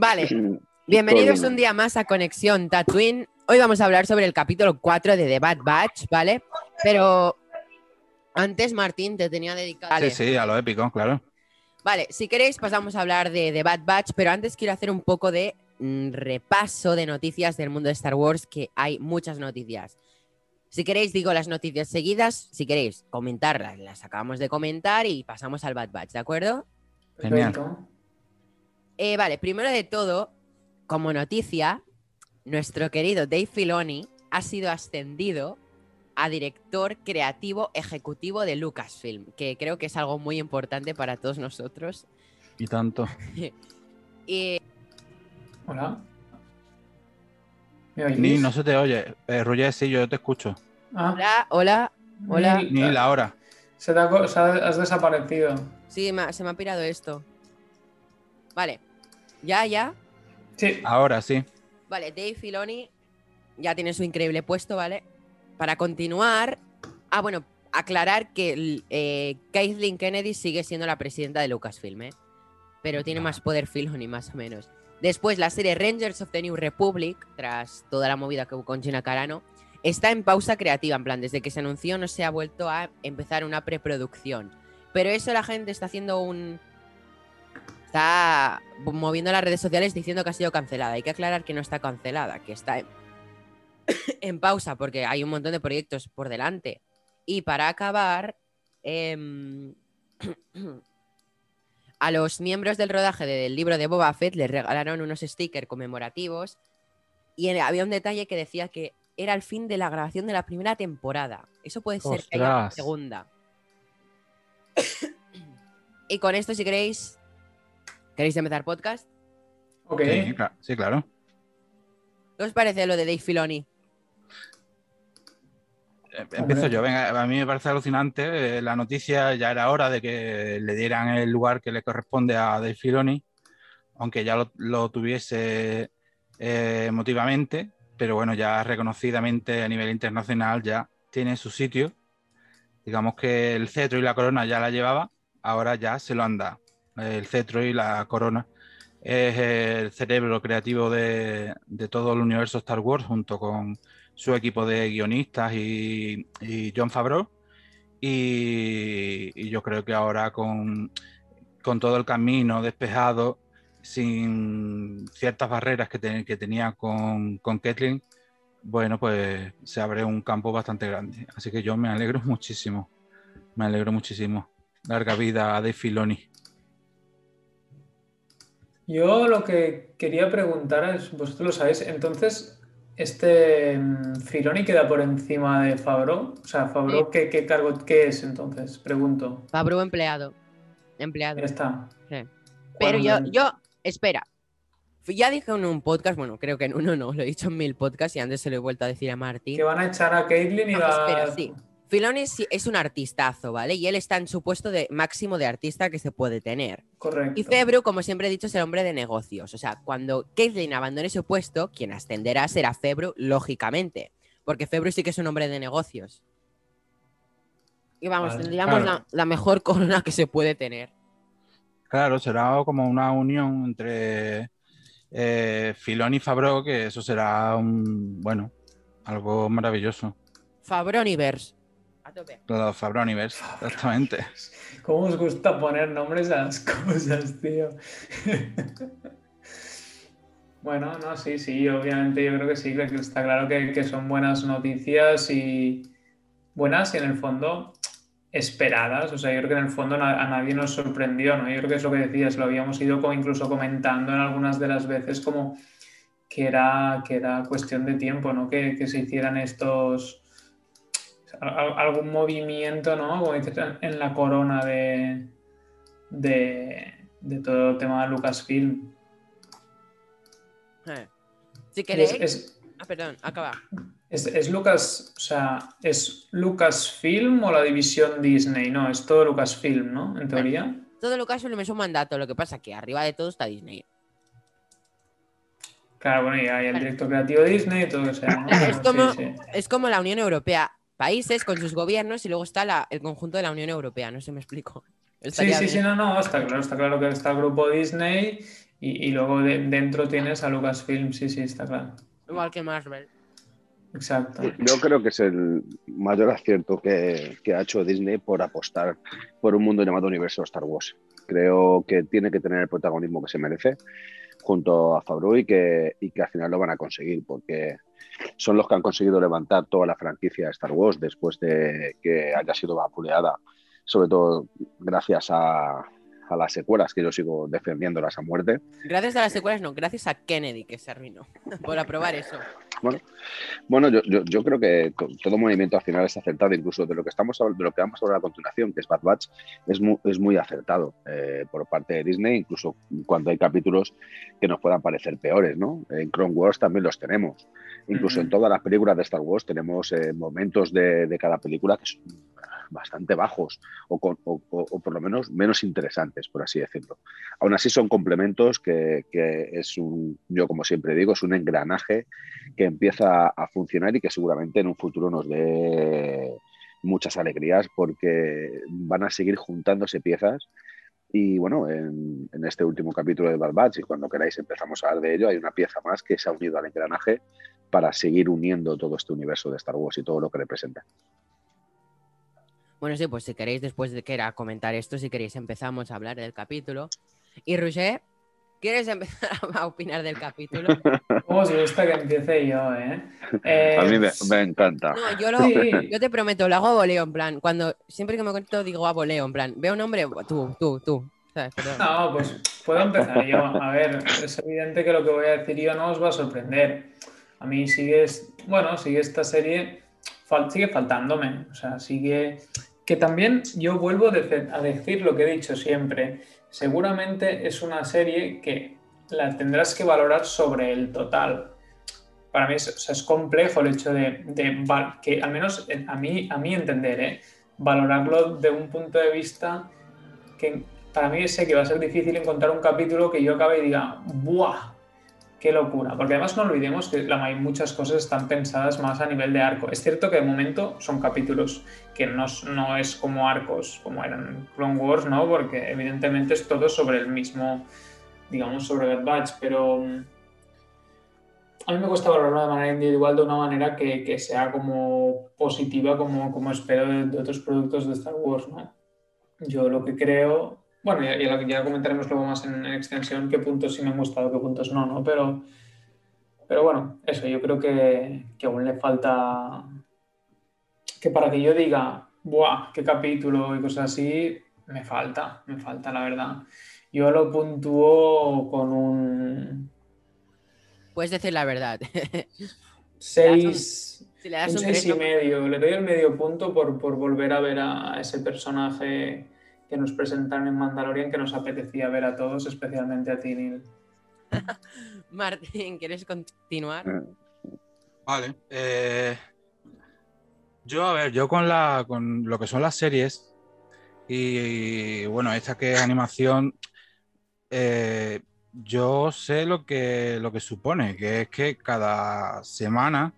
Vale, bienvenidos un día más a Conexión Tatooine. Hoy vamos a hablar sobre el capítulo 4 de The Bad Batch, ¿vale? Pero antes, Martín, te tenía dedicado. Sí, sí, a lo épico, claro. Vale, si queréis pasamos a hablar de The Bad Batch, pero antes quiero hacer un poco de mm, repaso de noticias del mundo de Star Wars, que hay muchas noticias. Si queréis, digo las noticias seguidas. Si queréis comentarlas, las acabamos de comentar y pasamos al Bad Batch, ¿de acuerdo? Genial. Eh, vale, primero de todo, como noticia, nuestro querido Dave Filoni ha sido ascendido a director creativo ejecutivo de Lucasfilm, que creo que es algo muy importante para todos nosotros. Y tanto. Y Hola. Ni no se te oye. Eh, Roger, sí, yo te escucho. Ah, hola, hola. hola. Ni- Ni la hora. Se te ha co- se ha- has desaparecido. Sí, me ha- se me ha pirado esto. Vale, ya, ya. Sí. Ahora sí. Vale, Dave Filoni ya tiene su increíble puesto, ¿vale? Para continuar. Ah, bueno, aclarar que eh, Kathleen Kennedy sigue siendo la presidenta de Lucasfilm, ¿eh? Pero tiene más poder Filoni, más o menos. Después, la serie Rangers of the New Republic, tras toda la movida que hubo con Gina Carano, está en pausa creativa. En plan, desde que se anunció no se ha vuelto a empezar una preproducción. Pero eso la gente está haciendo un. Está moviendo las redes sociales diciendo que ha sido cancelada. Hay que aclarar que no está cancelada, que está en, en pausa porque hay un montón de proyectos por delante. Y para acabar, em, a los miembros del rodaje del libro de Boba Fett les regalaron unos stickers conmemorativos y había un detalle que decía que era el fin de la grabación de la primera temporada. Eso puede ser que haya una segunda. y con esto, si queréis, ¿queréis empezar podcast? Ok. Sí, cla- sí, claro. ¿Qué os parece lo de Dave Filoni? Eh, Empiezo yo. Venga, a mí me parece alucinante. eh, la noticia ya era hora de que le dieran el lugar que le corresponde a Dave Filoni, aunque ya lo, lo tuviese eh, emotivamente, pero bueno, ya reconocidamente a nivel internacional ya tiene su sitio. Digamos que el cetro y la corona ya la llevaba, ahora ya se lo han dado. El cetro y la corona es el cerebro creativo de, de todo el universo Star Wars junto con su equipo de guionistas y, John Favreau. Y, yo creo que ahora con, todo el camino despejado, sin ciertas barreras que, te- que tenía con, con Kathleen, bueno, pues se abre un campo bastante grande. Así que yo me alegro muchísimo. Me alegro muchísimo. Larga vida a Dave Filoni. Yo lo que quería preguntar es, vosotros lo sabéis, entonces, este mm, Filoni queda por encima de Favreau. O sea, Favreau, ¿qué, qué cargo, qué es entonces? Pregunto. Fabro empleado. Empleado. Ya está. Sí. Pero yo, yo, espera. Ya dije en un podcast, bueno, creo que en uno no, lo he dicho en mil podcasts y antes se lo he vuelto a decir a Martín. Que van a echar a Caitlyn y No, va espera, sí. Filoni es un artistazo, ¿vale? Y él está en su puesto de máximo de artista que se puede tener. Correcto. Y Febru, como siempre he dicho, es el hombre de negocios. O sea, cuando Caitlyn abandone su puesto, quien ascenderá será Febru, lógicamente. Porque Febru sí que es un hombre de negocios. Y vamos, Vale, tendríamos claro. la, la mejor corona que se puede tener. Claro, será como una unión entre eh, Filoni y Favreau, que eso será un, bueno, algo maravilloso. Fabroniverse. A tope. Los Fabroniverse, exactamente. ¿Cómo os gusta poner nombres a las cosas, tío? Bueno, no, sí, sí, obviamente yo creo que sí, que está claro que, que son buenas noticias y buenas y en el fondo esperadas. O sea, yo creo que en el fondo a nadie nos sorprendió, ¿no? Yo creo que es lo que decías, lo habíamos ido como incluso comentando en algunas de las veces como que era, que era cuestión de tiempo, ¿no? Que, que se hicieran estos algún movimiento, ¿no? Como dices, en, la corona de, de, de todo el tema de Lucasfilm. Eh. Si Es, queréis. es, Ah, perdón, acaba. es- es Lucas, o sea, ¿es Lucasfilm o la división Disney? No, es todo Lucasfilm, ¿no? En teoría. Todo lo caso es un mandato, lo que pasa que arriba de todo está Disney. Claro, bueno, y hay el director creativo de Disney y todo eso. ¿no? Es Sí, como, sí. es como la Unión Europea. Países con sus gobiernos y luego está la- el conjunto de la Unión Europea. No sé si me explico. Sí, Estaría sí, sí, bien. no, no, está claro, está claro que está el grupo Disney Y, luego dentro tienes a Lucasfilm, sí, sí, está claro. Igual que Marvel. Exacto. Yo creo que es el mayor acierto que, que, ha hecho Disney por apostar por un mundo llamado Universo Star Wars. Creo que tiene que tener el protagonismo que se merece junto a Favreau y que, y que al final lo van a conseguir, porque son los que han conseguido levantar toda la franquicia de Star Wars después de que haya sido vapuleada, sobre todo gracias a, a las secuelas, que yo sigo defendiéndolas a muerte. Gracias a las secuelas, no, gracias a Kennedy que se arruinó por aprobar eso. Bueno, bueno yo, yo, creo que todo movimiento al final es acertado, incluso de lo que estamos de lo que vamos a hablar a continuación, que es Bad Batch, es muy, es muy acertado eh, por parte de Disney, incluso cuando hay capítulos que nos puedan parecer peores, ¿no? En Clone Wars también los tenemos. Incluso en todas las películas de Star Wars tenemos eh, momentos de, de, cada película que son bastante bajos o, por lo menos menos interesantes, por así decirlo. Aún así son complementos que, es un, yo como siempre digo, es un engranaje que empieza a funcionar y que seguramente en un futuro nos dé muchas alegrías porque van a seguir juntándose piezas y bueno, en, este último capítulo de Bad y cuando queráis empezamos a hablar de ello, hay una pieza más que se ha unido al engranaje para seguir uniendo todo este universo de Star Wars y todo lo que representa. Bueno, sí, pues si queréis, después de que era comentar esto, si queréis, empezamos a hablar del capítulo. Y Roger, ¿quieres empezar a opinar del capítulo? ¿Cómo os gusta que empiece yo, eh? a mí me, encanta. No, yo, lo, yo te prometo, lo hago a voleo, en plan. Cuando siempre que me conecto digo a voleo, en plan. Veo un nombre, tú, tú, tú. No, pues puedo empezar yo. A ver, es evidente que lo que voy a decir yo no os va a sorprender. A mí sigue, bueno, sigue esta serie, sigue faltándome. O sea, sigue que también yo vuelvo a decir lo que he dicho siempre. Seguramente es una serie que la tendrás que valorar sobre el total. Para mí es, complejo el hecho de, que, al menos a mí, a mí entender, ¿eh? valorarlo de un punto de vista que para mí sé que va a ser difícil encontrar un capítulo que yo acabe y diga, ¡buah! Qué locura, porque además no olvidemos que la, muchas cosas están pensadas más a nivel de arco. Es cierto que de momento son capítulos que no, no es como arcos, como eran Clone Wars, ¿no? Porque evidentemente es todo sobre el mismo, digamos, sobre Bad Batch, pero mm, a mí me cuesta valorarlo de manera individual de una manera que, que sea como positiva, como, como espero de, de, otros productos de Star Wars, ¿no? Yo lo que creo bueno, ya, ya, comentaremos luego más en, extensión qué puntos sí me han gustado, qué puntos no, ¿no? Pero, pero bueno, eso, yo creo que, que aún le falta. Que para que yo diga, ¡buah! ¡Qué capítulo! y cosas así, me falta, me falta, la verdad. Yo lo puntúo con un. Puedes decir la verdad. Seis. un, seis y medio. Le doy el medio punto por, por volver a ver a ese personaje que nos presentaron en Mandalorian que nos apetecía ver a todos, especialmente a ti, Martín, ¿quieres continuar? Vale. Eh, yo, a ver, yo con, la, con lo que son las series y, bueno, esta que es animación, eh, yo sé lo que, lo que supone, que es que cada semana,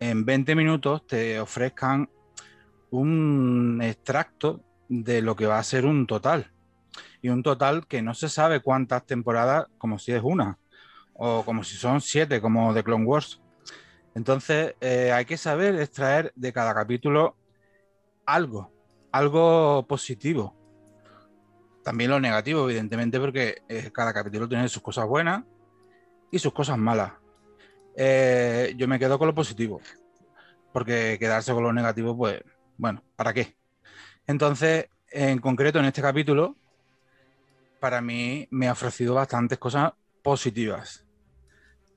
en 20 minutos, te ofrezcan un extracto de lo que va a ser un total. Y un total que no se sabe cuántas temporadas, como si es una, o como si son siete, como de Clone Wars. Entonces eh, hay que saber extraer de cada capítulo algo, algo positivo. También lo negativo, evidentemente, porque eh, cada capítulo tiene sus cosas buenas y sus cosas malas. Eh, yo me quedo con lo positivo, porque quedarse con lo negativo, pues, bueno, ¿para qué? Entonces, en concreto, en este capítulo, para mí me ha ofrecido bastantes cosas positivas.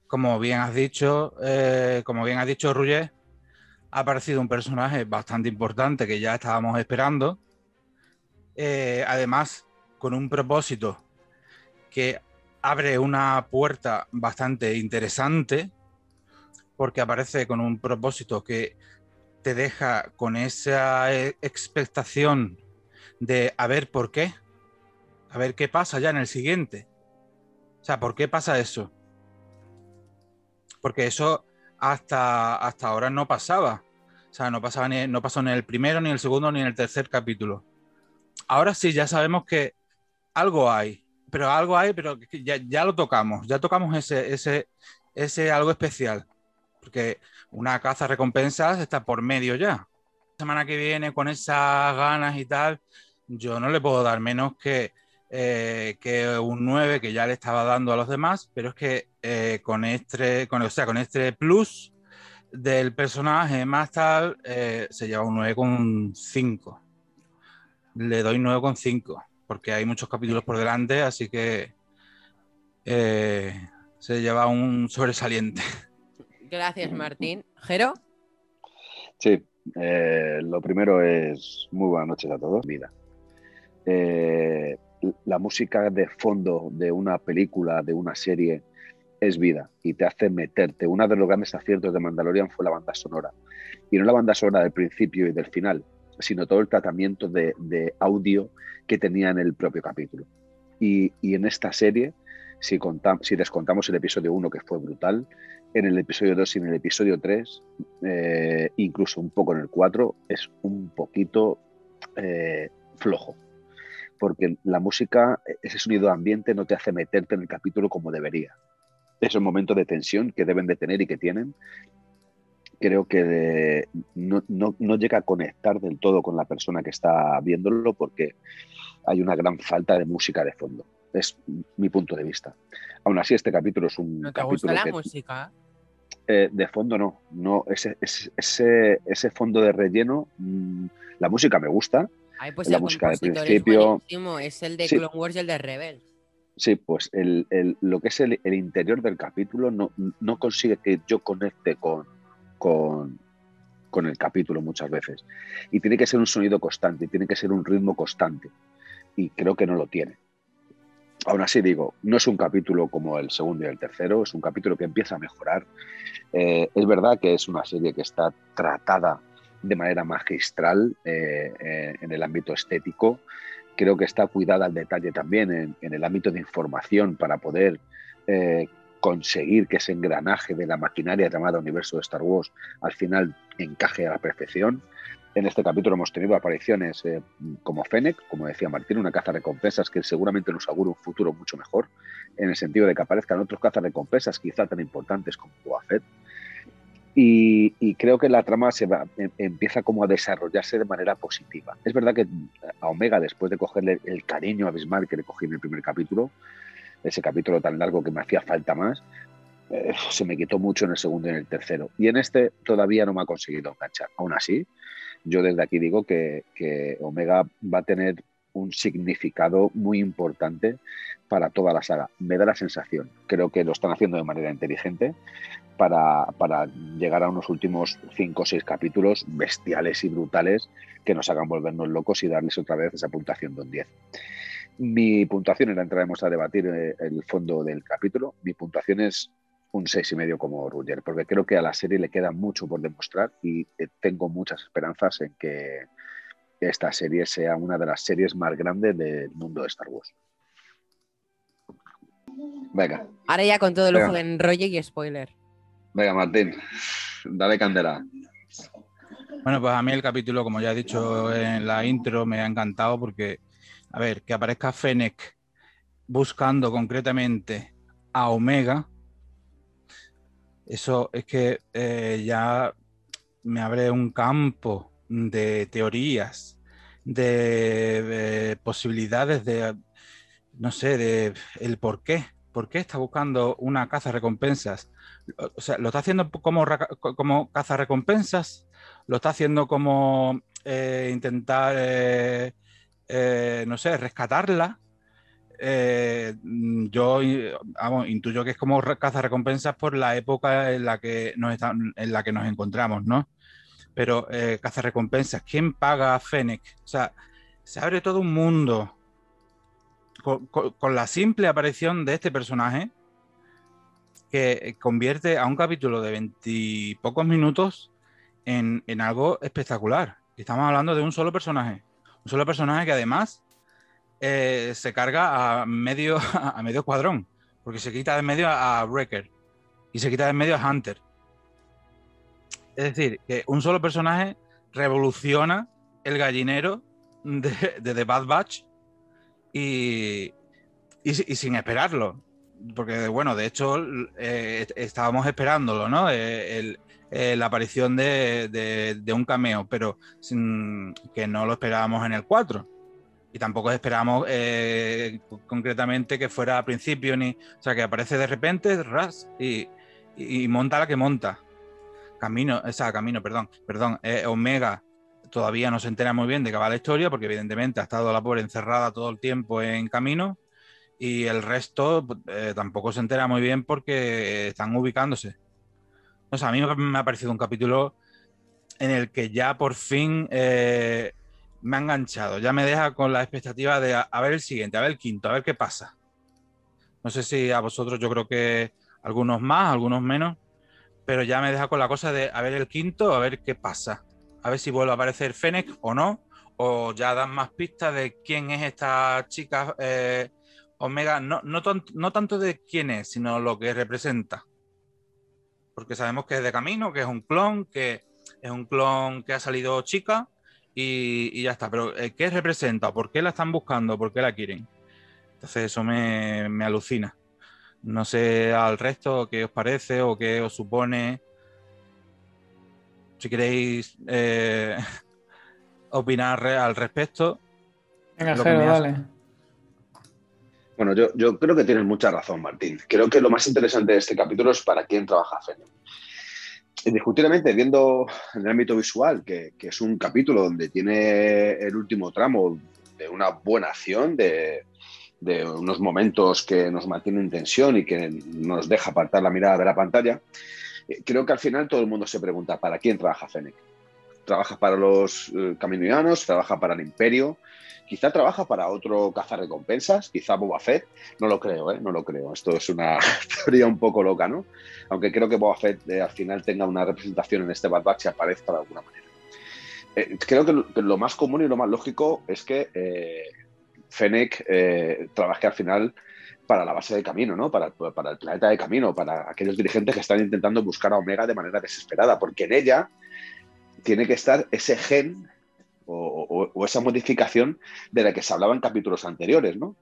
Como bien has dicho, eh, como bien has dicho, ha aparecido un personaje bastante importante que ya estábamos esperando. Eh, además, con un propósito que abre una puerta bastante interesante, porque aparece con un propósito que te deja con esa eh, expectación de a ver por qué, a ver qué pasa ya en el siguiente. O sea, ¿por qué pasa eso? Porque eso hasta, hasta ahora no pasaba. O sea, no, pasaba ni, no pasó ni en el primero, ni en el segundo, ni en el tercer capítulo. Ahora sí, ya sabemos que algo hay. pero algo hay, pero ya, ya, lo tocamos, ya tocamos ese, ese, ese algo especial. Porque una caza recompensas está por medio ya. La semana que viene, con esas ganas y tal, yo no le puedo dar menos que, eh, que un 9 que ya le estaba dando a los demás, pero es que eh, con este, con, o sea, con este plus del personaje más tal, eh, se lleva un 9,5. Le doy 9,5, porque hay muchos capítulos por delante, así que se lleva un sobresaliente. Gracias, Martín. ¿Jero? Sí, lo primero es muy buenas noches a todos. Vida. Eh, la música de fondo de una película, de una serie, es vida y te hace meterte. Uno de los grandes aciertos de Mandalorian fue la banda sonora. Y no la banda sonora del principio y del final, sino todo el tratamiento de, audio que tenía en el propio capítulo. Y, en esta serie, si, si descontamos el episodio 1, que fue brutal, en el episodio 2 y en el episodio 3, eh, incluso un poco en el 4, es un poquito eh, flojo porque la música, ese sonido de ambiente no te hace meterte en el capítulo como debería. Esos momentos de tensión que deben de tener y que tienen, creo que no, llega a conectar del todo con la persona que está viéndolo porque hay una gran falta de música de fondo. Es mi punto de vista. Aún así, este capítulo es un ¿No te gusta la música? Eh, de fondo no. no ese, ese, ese, fondo de relleno, mm, la música me gusta, pues la música de principio. Es, el de Clone Wars y el de Rebel. Sí, pues el, lo que es el, interior del capítulo no, no, consigue que yo conecte con, con, con, el capítulo muchas veces. Y tiene que ser un sonido constante, tiene que ser un ritmo constante. Y creo que no lo tiene. Aún así digo, no es un capítulo como el segundo y el tercero, es un capítulo que empieza a mejorar. Eh, es verdad que es una serie que está tratada de manera magistral eh, eh, en el ámbito estético. Creo que está cuidada al detalle también en, el ámbito de información para poder conseguir que ese engranaje de la maquinaria llamada universo de Star Wars al final encaje a la perfección. En este capítulo hemos tenido apariciones como Fennec, como decía Martín, una caza recompensas que seguramente nos augura un futuro mucho mejor, en el sentido de que aparezcan otros cazas recompensas quizá tan importantes como Boba y, creo que la trama se va, em, empieza como a desarrollarse de manera positiva. Es verdad que a Omega, después de cogerle el cariño abismal que le cogí en el primer capítulo, ese capítulo tan largo que me hacía falta más, eh, se me quitó mucho en el segundo y en el tercero. Y en este todavía no me ha conseguido enganchar. Aún así, yo desde aquí digo que, Omega va a tener un significado muy importante para toda la saga. Me da la sensación, creo que lo están haciendo de manera inteligente para, llegar a unos últimos cinco o seis capítulos bestiales y brutales que nos hagan volvernos locos y darles otra vez esa puntuación de un 10. Mi puntuación, la entraremos a debatir eh, el fondo del capítulo, mi puntuación es un seis y medio como Roger, porque creo que a la serie le queda mucho por demostrar y eh, tengo muchas esperanzas en que esta serie sea una de las series más grandes del mundo de Star Wars. Venga. Ahora ya con todo el ojo de enrolle y spoiler. Venga, Martín, dale candela. Bueno, pues a mí el capítulo, como ya he dicho en la intro, me ha encantado porque, a ver, que aparezca Fennec buscando concretamente a Omega, eso es que eh, ya me abre un campo de teorías, de, posibilidades de, no sé, de el por qué. ¿Por qué está buscando una caza recompensas? O sea, ¿lo está haciendo como, como caza recompensas? ¿Lo está haciendo como eh, intentar, eh, eh, no sé, rescatarla? Yo intuyo que es como caza recompensas por la época en la que nos, en la que nos encontramos, ¿no? pero eh, recompensas, ¿quién paga a Fennec? O sea, se abre todo un mundo con, la simple aparición de este personaje que convierte a un capítulo de veintipocos minutos en, algo espectacular. Estamos hablando de un solo personaje, un solo personaje que además eh, se carga a medio, a medio cuadrón, porque se quita de medio a, a Wrecker y se quita de medio a Hunter. Es decir, que un solo personaje revoluciona el gallinero de, The Bad Batch y y, sin esperarlo. Porque, bueno, de hecho, eh, estábamos esperándolo, ¿no? Eh, la aparición de, un cameo, pero que no lo esperábamos en el 4 y tampoco esperábamos concretamente que fuera a principio ni o sea que aparece de repente ras y, y, monta la que monta camino o camino perdón perdón Omega todavía no se entera muy bien de qué va la historia, porque evidentemente ha estado la pobre encerrada todo el tiempo en camino, y el resto eh, tampoco se entera muy bien porque están ubicándose. O sea, a mí me ha parecido un capítulo en el que ya por fin eh, me ha enganchado, ya me deja con la expectativa de a, ver el siguiente, a ver el quinto, a ver qué pasa. No sé si a vosotros, yo creo que algunos más, algunos menos, pero ya me deja con la cosa de a ver el quinto, a ver qué pasa a ver si vuelve a aparecer Fennec o no, o ya dan más pistas de quién es esta chica eh, Omega, no, no, tanto de quién es, sino lo que representa. Porque sabemos que es de camino, que es un clon, que es un clon que ha salido chica y, ya está. Pero eh, ¿qué representa? ¿Por qué la están buscando? ¿Por qué la quieren? Entonces eso me, me alucina. No sé al resto qué os parece o qué os supone si queréis eh, opinar al respecto. Venga, dale. Bueno, yo, creo que tienes mucha razón, Martín. Creo que lo más interesante de este capítulo es para quién trabaja Fennec. Indiscutiblemente, viendo en el ámbito visual, que, es un capítulo donde tiene el último tramo de una buena acción, de, de unos momentos que nos mantienen en tensión y que nos deja apartar la mirada de la pantalla, eh, creo que al final todo el mundo se pregunta, ¿para quién trabaja Fennec? ¿Trabaja para los eh? ¿Trabaja para el Imperio? Quizá trabaja para otro cazarrecompensas, quizá Boba Fett, no lo creo, ¿eh? no lo creo. Esto es una teoría un poco loca, ¿no? Aunque creo que Boba Fett al final tenga una representación en este Bad Batch y aparezca de alguna manera. creo que lo, más común y lo más lógico es que Fennec trabaje al final para la base de camino, ¿no? Para, para, el planeta de camino, para aquellos dirigentes que están intentando buscar a Omega de manera desesperada, porque en ella tiene que estar ese gen o, esa modificación de la que se hablaba en capítulos anteriores, ¿no?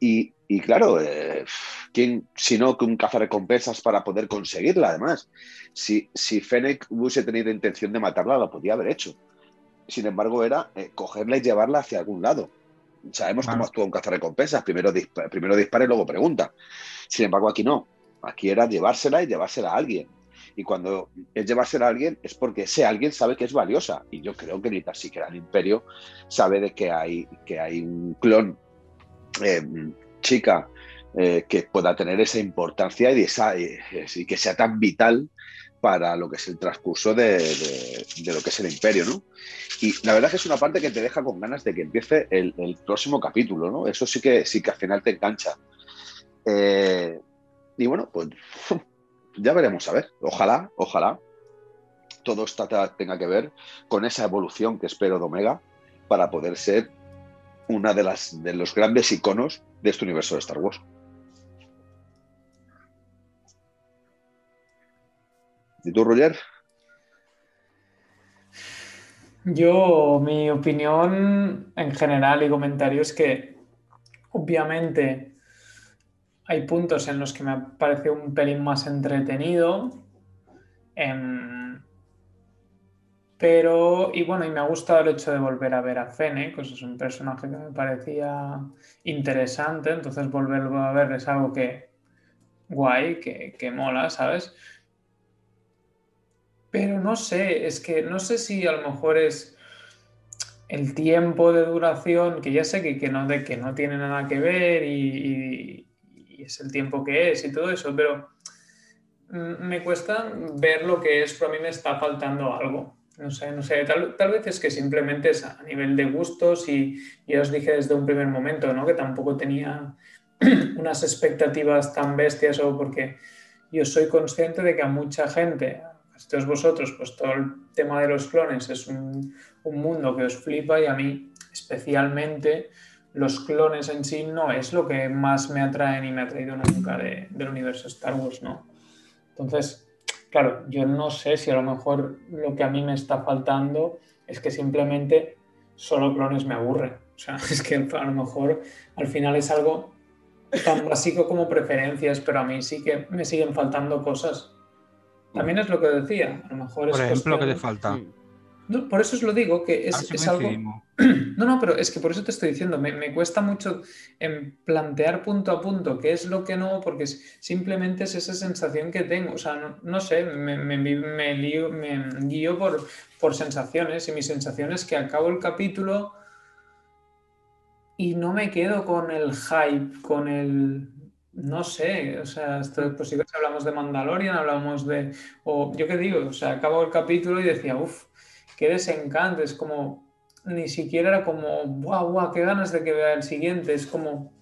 Y, claro, eh, ¿quién sino que un cazarrecompensas para poder conseguirla, además? Si, si Fennec hubiese tenido intención de matarla, lo podía haber hecho. Sin embargo, era eh, cogerla y llevarla hacia algún lado. Sabemos cómo actúa un cazarrecompensas. Primero, primero dispara y luego pregunta. Sin embargo, aquí no. Aquí era llevársela y llevársela a alguien. Y cuando es llevársela a alguien es porque ese alguien sabe que es valiosa. Y yo creo que ni tan siquiera el imperio sabe de que hay, que hay un clon eh, chica eh, que pueda tener esa importancia y, esa, y, que sea tan vital para lo que es el transcurso de, lo que es el imperio, ¿no? Y la verdad es que es una parte que te deja con ganas de que empiece el, próximo capítulo, ¿no? Eso sí que, sí que al final te engancha. Eh, y bueno, pues ya veremos a ver. Ojalá, ojalá todo esto tenga que ver con esa evolución que espero de Omega para poder ser una de, las, de los grandes iconos de este universo de Star Wars. ¿Y tú, Roger? Yo, mi opinión en general y comentario es que obviamente hay puntos en los que me ha parecido un pelín más entretenido. Em, pero, y bueno, y me ha gustado el hecho de volver a ver a Fennec, pues es un personaje que me parecía interesante, entonces volverlo a ver es algo que guay, que, que mola, ¿sabes? Pero no sé, es que no sé si a lo mejor es el tiempo de duración, que ya sé que, no, de, que no tiene nada que ver y, es el tiempo que es y todo eso, pero mm, me cuesta ver lo que es, pero a mí me está faltando algo. No sé, no sé, tal, vez es que simplemente es a nivel de gustos y ya os dije desde un primer momento, ¿no? Que tampoco tenía unas expectativas tan bestias o porque yo soy consciente de que a mucha gente, todos vosotros, pues todo el tema de los clones es un, mundo que os flipa y a mí especialmente los clones en sí no es lo que más me atrae y me ha traído nunca del universo Star Wars, ¿no? Entonces, claro, yo no sé si a lo mejor lo que a mí me está faltando es que simplemente solo clones me aburren. O sea, es que a lo mejor al final es algo tan básico como preferencias, pero a mí sí que me siguen faltando cosas. También es lo que decía, a lo mejor Por es ejemplo, ¿qué cuestión- te falta? No, por eso os lo digo, que es, si es algo... No, no, pero es que por eso te estoy diciendo, me, me cuesta mucho en plantear punto a punto qué es lo que no, porque es- simplemente es esa sensación que tengo. O sea, no, no sé, me, me, me lío- guío por, por sensaciones y mi sensación es que acabo el capítulo y no me quedo con el hype, con el... No sé, o sea, esto es posible si hablamos de Mandalorian, hablamos de... O yo qué digo, o sea, acabo el capítulo y decía, uff, qué desencanto, es como, ni siquiera era como, guau, guau, qué ganas de que vea el siguiente, es como,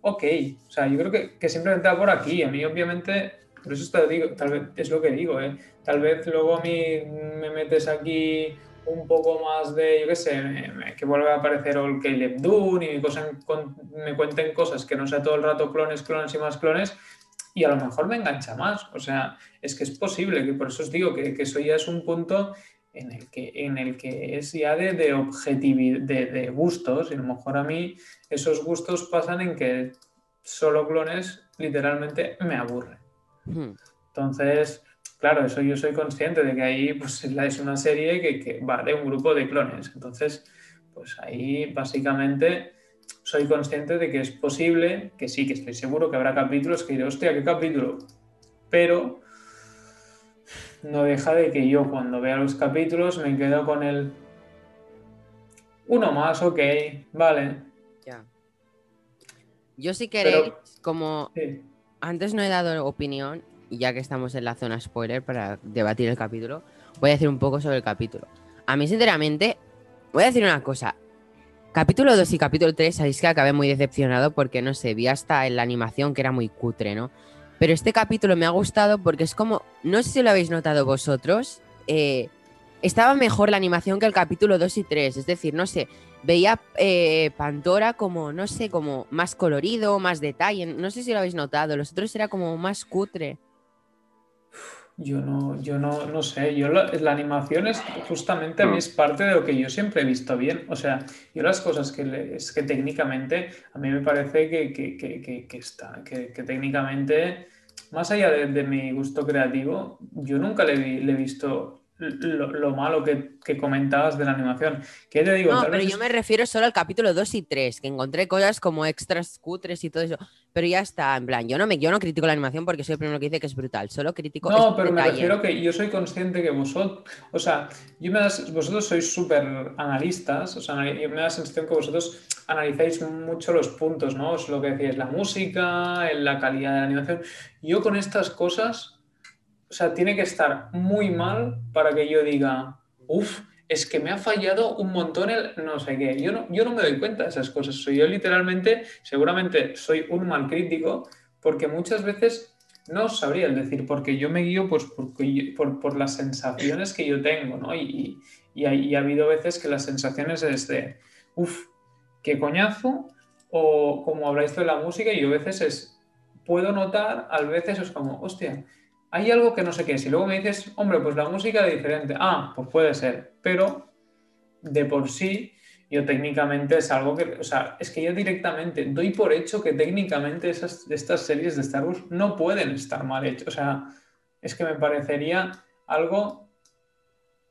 ok, o sea, yo creo que, que simplemente va por aquí, a mí obviamente, por eso te digo, tal vez es lo que digo, ¿eh? tal vez luego a mí me metes aquí un poco más de, yo qué sé, me- que vuelve a aparecer el Caleb Dune y con- me cuenten cosas que no sea todo el rato clones, clones y más clones, y a lo mejor me engancha más, o sea, es que es posible, que por eso os digo que, que eso ya es un punto en el que, en el que es ya de, de objetividad, de, de gustos, y a lo mejor a mí esos gustos pasan en que solo clones literalmente me aburre. Mm. Entonces, claro, eso yo soy consciente de que ahí pues, es una serie que, que va de un grupo de clones. Entonces, pues ahí básicamente soy consciente de que es posible, que sí, que estoy seguro que habrá capítulos que diré, hostia, ¿qué capítulo? Pero no deja de que yo cuando vea los capítulos me quedo con el uno más, ok, vale. Ya. Yo si queréis, como Sí. antes no he dado opinión, y ya que estamos en la zona spoiler para debatir el capítulo, voy a decir un poco sobre el capítulo. A mí, sinceramente, voy a decir una cosa. Capítulo 2 y capítulo 3, sabéis que acabé muy decepcionado porque, no sé, vi hasta en la animación que era muy cutre, ¿no? Pero este capítulo me ha gustado porque es como, no sé si lo habéis notado vosotros, eh, estaba mejor la animación que el capítulo 2 y 3. Es decir, no sé, veía eh, Pandora como, no sé, como más colorido, más detalle. No sé si lo habéis notado. Los otros era como más cutre. Yo no, yo no, no sé, yo la, animación es justamente a mí es parte de lo que yo siempre he visto bien. O sea, yo las cosas que le- es que técnicamente a mí me parece que, que, que, que, está, que técnicamente, más allá de, mi gusto creativo, yo nunca le, vi- le he visto lo, lo malo que, que comentabas de la animación. ¿Qué te digo? No, pero yo es- me refiero solo al capítulo 2 y 3, que encontré cosas como extras cutres y todo eso. Pero ya está, en plan, yo no me yo no critico la animación porque soy el primero que dice que es brutal, solo critico No, pero me detalle. refiero que yo soy consciente que vosotros, o sea, yo me das- vosotros sois súper analistas, o sea, yo me da la sensación que vosotros analizáis mucho los puntos, ¿no? Es lo que decíais, la música, la calidad de la animación. Yo con estas cosas, o sea, tiene que estar muy mal para que yo diga, uff, es que me ha fallado un montón el no sé qué. Yo no, yo no me doy cuenta de esas cosas. Soy yo literalmente, seguramente soy un mal crítico, porque muchas veces no sabría el decir, porque yo me guío pues, por, por las sensaciones que yo tengo, ¿no? Y, y ha habido veces que las sensaciones es de, uff, qué coñazo, o como habláis de la música, y yo a veces es, puedo notar, a veces es como, hostia, hay algo que no sé qué es, y luego me dices, hombre, pues la música es diferente, ah, pues puede ser, pero de por sí, yo técnicamente es algo que, o sea, es que yo directamente doy por hecho que técnicamente esas, estas series de Star Wars no pueden estar mal hechas, o sea, es que me parecería algo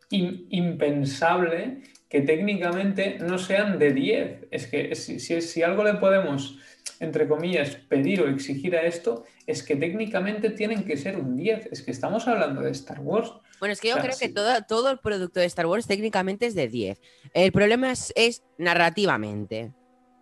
im- impensable que técnicamente no sean de 10. Es que si, si algo le podemos, entre comillas, pedir o exigir a esto, es que técnicamente tienen que ser un 10. Es que estamos hablando de Star Wars. Bueno, es que yo O sea, creo que todo, todo el producto de Star Wars técnicamente es de 10. El problema es, es narrativamente.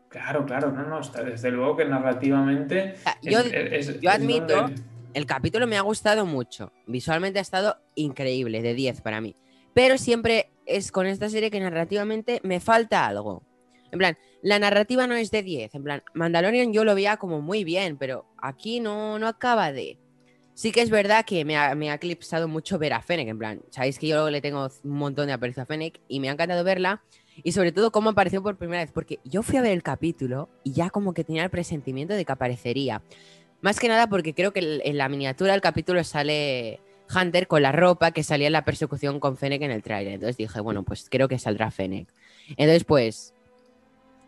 Claro, claro, no, no, está, desde luego que narrativamente... O sea, es- yo, es- es yo admito donde- el capítulo me ha gustado mucho. Visualmente ha estado increíble, de 10 para mí. Pero siempre es con esta serie que narrativamente me falta algo. En plan, la narrativa no es de 10. En plan, Mandalorian yo lo veía como muy bien, pero aquí no, no acaba de. Sí que es verdad que me ha, eclipsado mucho ver a Fennec. En plan, sabéis que yo le tengo un montón de aprecio a Fennec y me ha encantado verla. Y sobre todo cómo apareció por primera vez. Porque yo fui a ver el capítulo y ya como que tenía el presentimiento de que aparecería. Más que nada porque creo que en la miniatura del capítulo sale Hunter con la ropa que salía en la persecución con Fennec en el trailer. Entonces dije, bueno, pues creo que saldrá Fennec. Entonces, pues,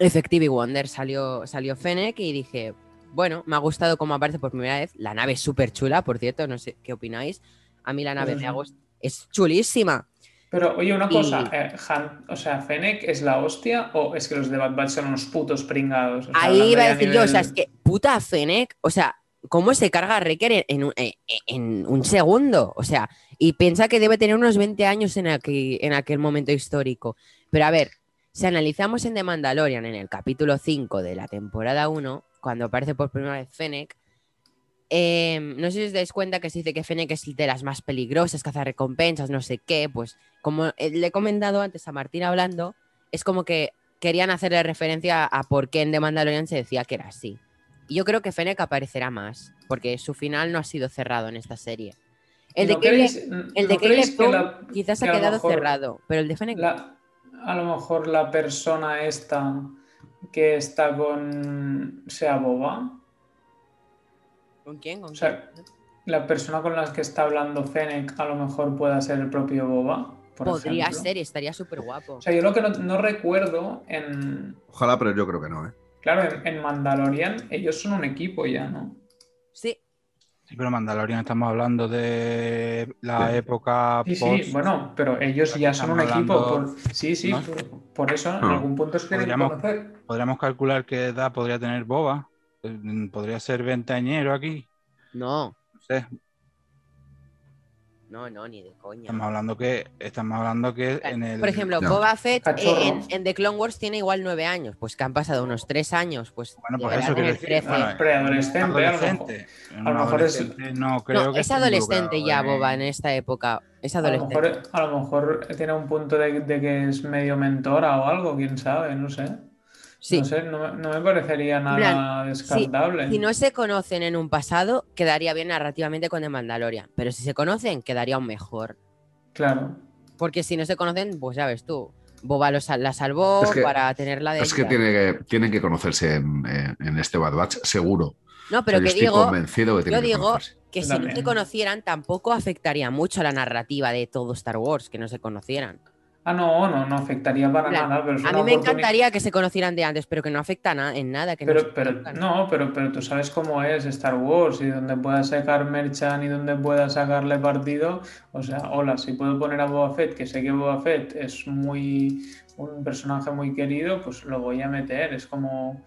Effective Wonder salió, salió Fennec y dije, bueno, me ha gustado cómo aparece por primera vez. La nave es súper chula, por cierto, no sé qué opináis. A mí la nave me ha Ujú. gust- Es chulísima. Pero, oye, una Y- cosa, eh, Han- o sea, ¿Fennec es la hostia o es que los de Bad Batch son unos putos pringados? O sea, Ahí iba a decir yo, o sea, nivel- es que puta Fennec, o sea, ¿cómo se carga a Wrecker en, un, en- en un segundo? O sea, y piensa que debe tener unos 20 años en aquel, en aquel momento histórico. Pero a ver, si analizamos en The Mandalorian, en el capítulo 5 de la temporada 1, cuando aparece por primera vez Fennec, eh, no sé si os dais cuenta que se dice que Fennec es de las más peligrosas, caza recompensas, no sé qué, pues como eh, le he comentado antes a Martín hablando, es como que querían hacerle referencia a por qué en The Mandalorian se decía que era así. Y yo creo que Fennec aparecerá más, porque su final no ha sido cerrado en esta serie. El de ¿No Caleb, creéis- el de no creéis Caleb que Toon la- quizás que ha quedado mejor cerrado, pero el de Fennec la- a lo mejor la persona esta que está con sea boba, ¿Con quién? ¿Con o sea, quién? la persona con la que está hablando Fennec a lo mejor pueda ser el propio boba. por Podría ejemplo. ser y estaría súper guapo. O sea, yo lo que no, no recuerdo en. Ojalá, pero yo creo que no, ¿eh? Claro, en, en Mandalorian ellos son un equipo ya, ¿no? Sí, pero Mandalorian estamos hablando de la Sí. época Sí, post. sí, bueno, pero ellos ya son un equipo. hablando- Por... Sí, sí, ¿no? por, por eso en No. algún punto tienen que Podríamos- conocer. Podríamos calcular qué edad podría tener Boba. Eh, Podría ser veinteañero aquí. no, No sé. No, no, ni de coña. Estamos hablando que estamos hablando que en el Por ejemplo. Boba Fett eh, en, en The Clone Wars tiene igual nueve años, pues que han pasado unos tres años, pues bueno, por eso decir, 13. bueno, Preadolescente, adolescente. A lo mejor es- Adolescente, no creo no, que es adolescente ya Boba en esta época. Es A lo, adolescente. mejor, a lo mejor tiene un punto de, de que es medio mentora o algo, quién sabe, no sé. Sí. No sé, no, me- no me parecería nada plan, descartable. Si no se conocen en un pasado, quedaría bien narrativamente con The Mandalorian. Pero si se conocen, quedaría aún mejor. Claro. Porque si no se conocen, pues ya ves tú. Boba lo sal- la salvó Es que- para tenerla de. Es que tiene que, tienen que conocerse en, en- en este Bad Batch, seguro. No, pero que estoy digo convencido que yo que digo que Yo si no se conocieran, tampoco afectaría mucho a la narrativa de todo Star Wars, que no se conocieran. Ah, no, no, no afectaría para nada. Pero es A mí me encantaría que se conocieran de antes, pero que no afecta na- en nada. Que no Pero, pero, no, pero, pero tú sabes cómo es Star Wars y donde puedas sacar Merchan y donde puedas sacarle partido. O sea, hola, si puedo poner a Boba Fett, que sé que Boba Fett es muy un personaje muy querido, pues lo voy a meter. Es como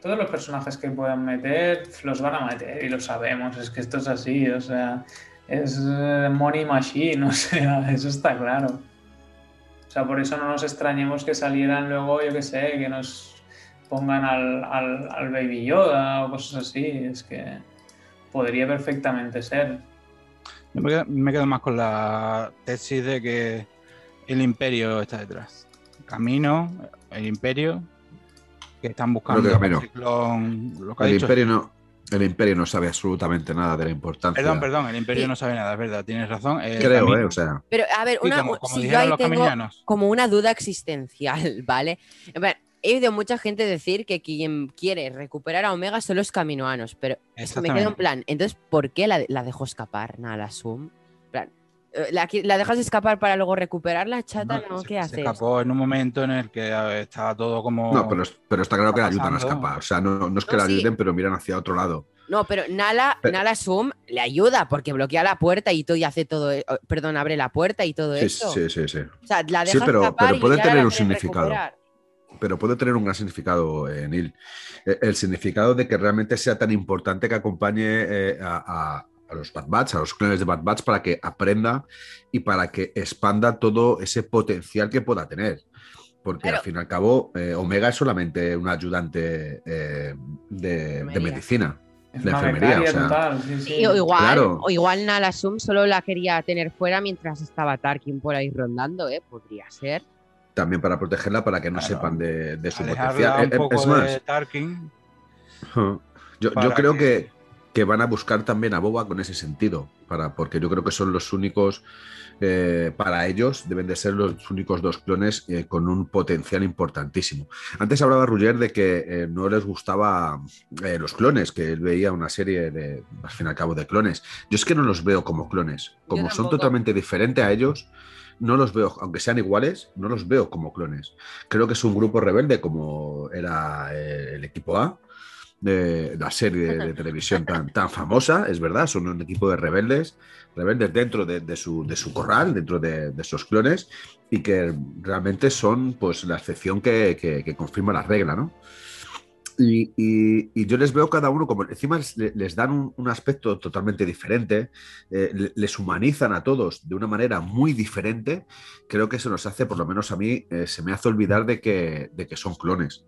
todos los personajes que puedan meter, los van a meter y lo sabemos. Es que esto es así, o sea, es eh, Money Machine, o sea, eso está claro. O sea, por eso no nos extrañemos que salieran luego, yo qué sé, que nos pongan al, al, al Baby Yoda o cosas así. Es que podría perfectamente ser. Yo me quedo, me quedo más con la tesis de que el imperio está detrás. Camino, el imperio, que están buscando el ciclón, lo que ha El dicho. imperio, no, el imperio no sabe absolutamente nada de la importancia. Perdón, perdón, el imperio Sí. no sabe nada, es verdad, tienes razón. el Creo. ¿eh? O sea, Pero a ver, Sí, una, como, como si yo ahí los tengo caminianos. como una duda existencial, ¿vale? He oído mucha gente decir que quien quiere recuperar a Omega son los caminoanos, pero me quedo en plan, entonces, ¿por qué la, la dejó escapar Nala Sum? En plan, eh, ¿la, qui- la dejas escapar para luego recuperarla, chata? No, ¿No? se- ¿Qué se haces? escapó en un momento en el que ver, estaba todo como. no, pero, pero está claro que la ayudan a escapar. O sea, no, no es que No, la sí. ayuden, pero miran hacia otro lado. No, pero Nala, Pero- Nala Sum le ayuda porque bloquea la puerta y todo y hace todo, eh, perdón, abre la puerta y todo Sí, eso. sí, sí, sí. O sea, la Sí, deja pero- escapar pero y puede tener la un significado. recuperar. pero puede tener un gran significado, eh, Neil. Eh, El significado de que realmente sea tan importante que acompañe eh, a, a- los Bad Batch, a los clones de Bad Batch, para que aprenda y para que expanda todo ese potencial que pueda tener. Porque Claro. al fin y al cabo, eh, Omega es solamente un ayudante eh, de, medicina. Es De enfermería, o sea. total. Sí, sí. Sí, o igual, Claro. o igual Nala Sum solo la quería tener fuera mientras estaba Tarkin por ahí rondando, ¿eh? Podría ser. También para protegerla, para que no Claro. sepan de, de su alejarla potencial. un Eh, poco es más, de Tarkin. Yo, yo creo que- que... que van a buscar también a Boba con ese sentido, para, porque yo creo que son los únicos, eh, para ellos deben de ser los únicos dos clones eh, con un potencial importantísimo. Antes hablaba Rugger de que eh, no les gustaba los clones, que él veía una serie de, al fin y al cabo, de clones. Yo es que no los veo como clones, como son totalmente diferentes a ellos. No los veo, aunque sean iguales, no los veo como clones. Creo que es un grupo rebelde como era el equipo A, de la serie de, televisión tan, tan famosa, es verdad, son un equipo de rebeldes, rebeldes dentro de, su, de su, corral, dentro de, esos clones, y que realmente son pues la excepción que, que confirma la regla, ¿no? Y, yo les veo cada uno como encima les, dan un, aspecto totalmente diferente, eh, les humanizan a todos de una manera muy diferente. Creo que se nos hace, por lo menos a mí, eh, se me hace olvidar de que, de que son clones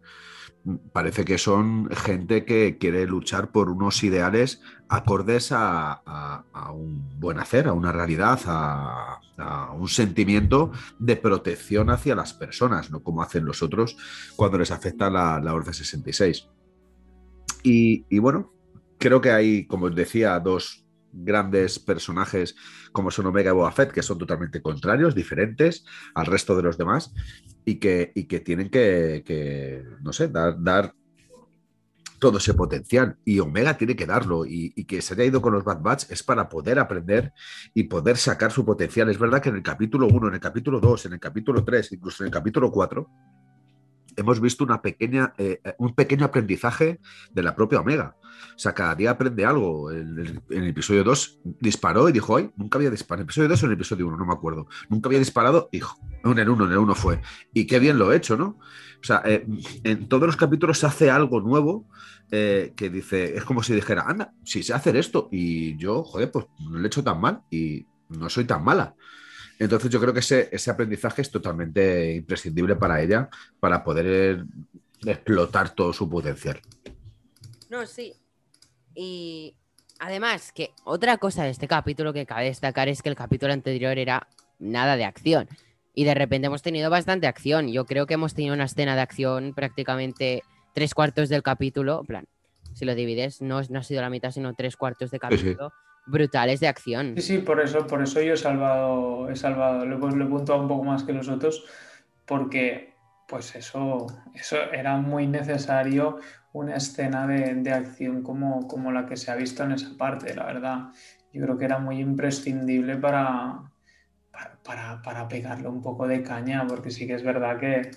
parece que son gente que quiere luchar por unos ideales acordes a, un buen hacer, a una realidad, a, un sentimiento de protección hacia las personas, no como hacen los otros cuando les afecta la, la Orden 66. Y, y bueno, creo que hay, como os decía, dos grandes personajes como son Omega y Boba que son totalmente contrarios, diferentes al resto de los demás, y que, que tienen que, no sé, dar, dar, todo ese potencial. Y Omega tiene que darlo. Y, que se haya ido con los Bad Batch es para poder aprender y poder sacar su potencial. Es verdad que en el capítulo 1, en el capítulo 2, en el capítulo 3, incluso en el capítulo 4, hemos visto una pequeña, eh, un pequeño aprendizaje de la propia Omega. O sea, cada día aprende algo. En el, episodio 2 disparó y dijo, ay, nunca había disparado. En el episodio 2 o en el episodio 1, no me acuerdo. Nunca había disparado, hijo. En el 1, en el 1 fue. Y qué bien lo he hecho, ¿no? O sea, eh, en todos los capítulos se hace algo nuevo eh, que dice, es como si dijera, anda, si sé hacer esto. Y yo, joder, pues no lo he hecho tan mal y no soy tan mala. Entonces yo creo que ese, ese aprendizaje es totalmente imprescindible para ella para poder explotar todo su potencial. No, sí. Y además que otra cosa de este capítulo que cabe destacar es que el capítulo anterior era nada de acción. Y de repente hemos tenido bastante acción. Yo creo que hemos tenido una escena de acción prácticamente tres cuartos del capítulo. En plan, si lo divides, no, no ha sido la mitad, sino tres cuartos de capítulo brutales de acción. Sí, sí, por eso, por eso yo he salvado, he salvado, lo, he puntuado un poco más que los otros, porque pues eso, eso era muy necesario una escena de, acción como, como, la que se ha visto en esa parte, la verdad. Yo creo que era muy imprescindible para, para, para, pegarle un poco de caña, porque sí que es verdad que,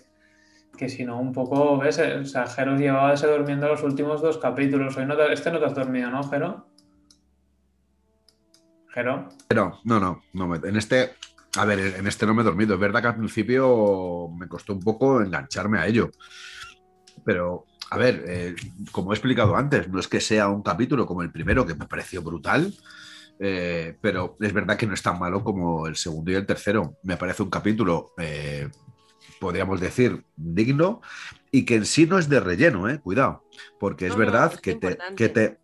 que si no, un poco, ¿ves? O sea, Jero llevaba ese durmiendo los últimos dos capítulos. Hoy no este no te has dormido, ¿no, Jero? ¿Jero? No, no, no, en este, a ver, en este no me he dormido. Es verdad que al principio me costó un poco engancharme a ello. Pero, a ver, eh, como he explicado antes, no es que sea un capítulo como el primero, que me pareció brutal, eh, pero es verdad que no es tan malo como el segundo y el tercero. Me parece un capítulo, eh, podríamos decir, digno y que en sí no es de relleno, eh, cuidado, porque es verdad que, te, que, te,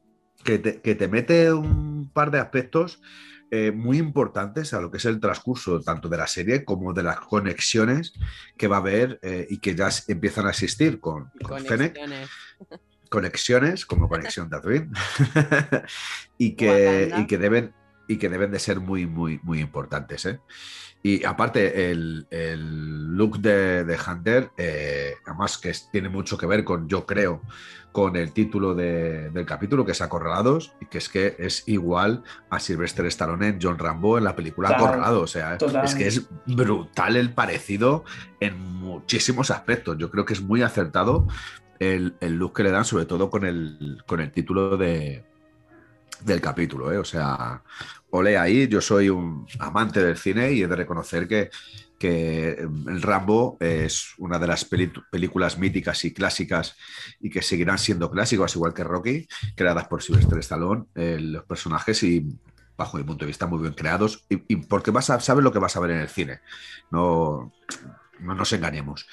que, te, que te mete un par de aspectos eh, muy importantes a lo que es el transcurso tanto de la serie como de las conexiones que va a haber eh, y que ya empiezan a existir con, con conexiones. conexiones como conexión de y, que, y, que deben, y que deben de ser muy, muy, muy importantes. ¿eh? Y aparte, el, look de, Hunter, además que tiene mucho que ver con, yo creo, con el título del capítulo, que es Acorralados, y que es que es igual a Sylvester Stallone en John Rambo en la película Acorralado. O sea, es que es brutal el parecido en muchísimos aspectos. Yo creo que es muy acertado el, look que le dan, sobre todo con el, con el título de, del capítulo. ¿eh? O sea, ole ahí, yo soy un amante del cine y he de reconocer que que em, el Rambo es una de las películas míticas y clásicas y que seguirán siendo clásicos, igual que Rocky, creadas por Sylvester Stallone, eh, los personajes y bajo mi punto de vista muy bien creados y, porque vas a saber lo que vas a ver en el cine, no, no nos engañemos.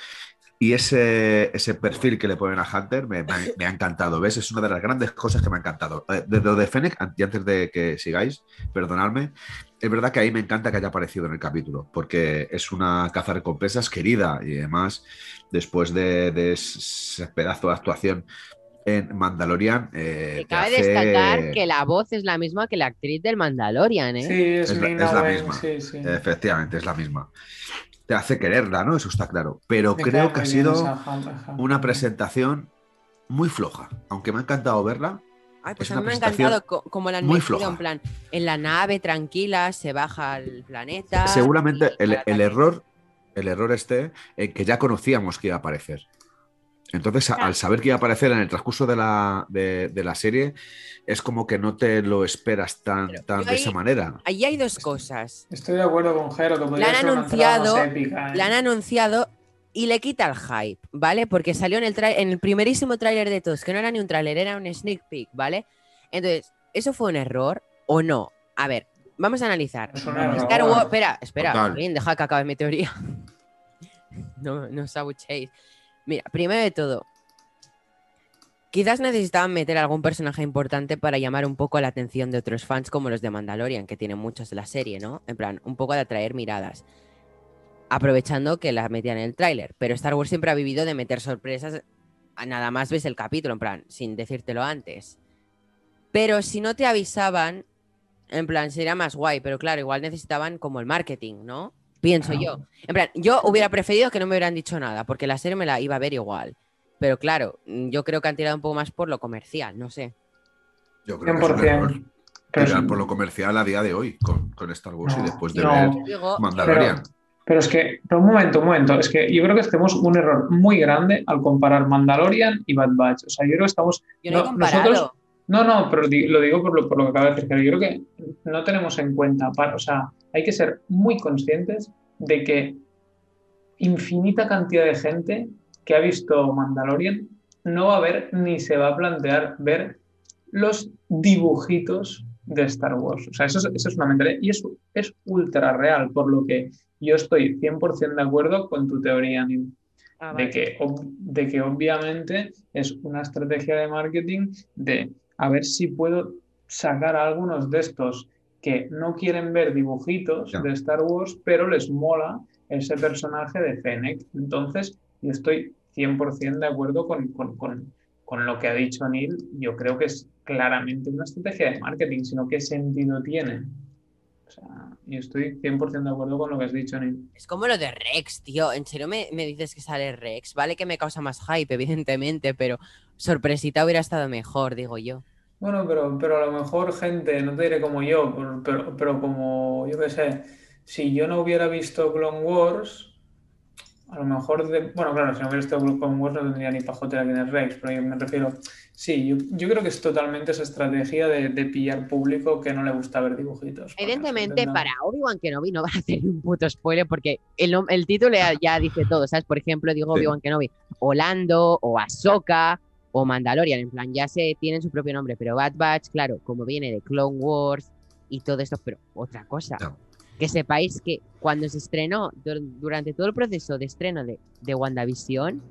Y ese, ese, perfil que le ponen a Hunter me, ha encantado, ¿ves? Es una de las grandes cosas que me ha encantado. Eh, de lo de Fennec, y antes de que sigáis, perdonadme, es verdad que ahí me encanta que haya aparecido en el capítulo, porque es una caza recompensas querida y además, después de, ese pedazo de actuación en Mandalorian. Eh, cabe destacar que la voz es la misma que la actriz del Mandalorian, ¿eh? Sí, es, la, misma. Efectivamente, es la misma te hace quererla, ¿no? Eso está claro. Pero creo que ha sido una presentación muy floja. Aunque me ha encantado verla. Ay, pues a mí me ha encantado como la han metido en plan, en la nave tranquila, se baja al planeta. Seguramente el, error, el error este, en que ya conocíamos que iba a aparecer. Entonces, al saber que iba a aparecer en el transcurso de la, de, de la serie, es como que no te lo esperas tan, tan de ahí- esa manera. Ahí hay dos cosas. Estoy de acuerdo con Jero, que podría han anunciado- épica, ¿eh? La han anunciado y le quita el hype, ¿vale? Porque salió en el, trai- en el primerísimo tráiler de todos, que no era ni un tráiler, era un sneak peek, ¿vale? Entonces, ¿eso fue un error o no? A ver, vamos a analizar. Es un Star error. Wars, espera, espera, bien, deja que acabe mi teoría. no, no os abuchéis. Mira, primero de todo, quizás necesitaban meter algún personaje importante para llamar un poco la atención de otros fans como los de Mandalorian, que tienen muchos de la serie, ¿no? En plan, un poco de atraer miradas. Aprovechando que la metían en el tráiler. Pero Star Wars siempre ha vivido de meter sorpresas a nada más ves el capítulo, en plan, sin decírtelo antes. Pero si no te avisaban, en plan, sería más guay, pero claro, igual necesitaban como el marketing, ¿no? Pienso yo. En plan, yo hubiera preferido que no me hubieran dicho nada, porque la serie me la iba a ver igual. Pero claro, mm, yo creo que han tirado un poco más por lo comercial, no sé. Yo creo que es un error 100%. Pero, tirar por lo comercial a día de hoy con, con Star Wars y después de no. ver Digo, Mandalorian. pero es que, pero un momento, un momento, es que yo creo que hacemos un error muy grande al comparar Mandalorian y Bad Batch. O sea, yo creo que estamos yo no he comparado. nosotros- No, no, pero lo digo por lo, por lo que acaba de decir. Yo creo que no tenemos en cuenta, para- o sea, hay que ser muy conscientes de que infinita cantidad de gente que ha visto Mandalorian no va a ver ni se va a plantear ver los dibujitos de Star Wars. O sea, eso es, eso es una mentalidad y eso es ultra real, por lo que yo estoy 100% de acuerdo con tu teoría, Neil Ah, de vale. que, de que obviamente es una estrategia de marketing de a ver si puedo sacar a algunos de estos que no quieren ver dibujitos Ya. de Star Wars, pero les mola ese personaje de Fennec. Entonces, yo estoy 100% de acuerdo con, con, con, con lo que ha dicho Neil. Yo creo que es claramente una estrategia de marketing, sino qué sentido tiene. O sea, yo estoy 100% de acuerdo con lo que has dicho, Neil. Es como lo de Rex, tío. ¿En serio me, me dices que sale Rex? Vale que me causa más hype, evidentemente, pero sorpresita hubiera estado mejor, digo yo. Bueno, pero, pero a lo mejor gente, no te diré como yo, pero, pero, pero como yo qué sé, si yo no hubiera visto Clone Wars, a lo mejor, de- bueno, claro, si no hubiera visto Clone Wars no tendría ni pajotera quién es Rex, pero yo me refiero, sí, yo, yo creo que es totalmente esa estrategia de, de pillar público que no le gusta ver dibujitos. Evidentemente, para Obi-Wan Kenobi no van a hacer un puto spoiler porque el, el título ya, ya dice todo, ¿sabes? Por ejemplo, digo Sí. Obi-Wan Kenobi, o Lando, o Ahsoka, o Mandalorian, en plan, ya se tienen su propio nombre, pero Bad Batch, claro, como viene de Clone Wars y todo esto, pero otra cosa, que sepáis que cuando se estrenó, dur- durante todo el proceso de estreno de, de WandaVision,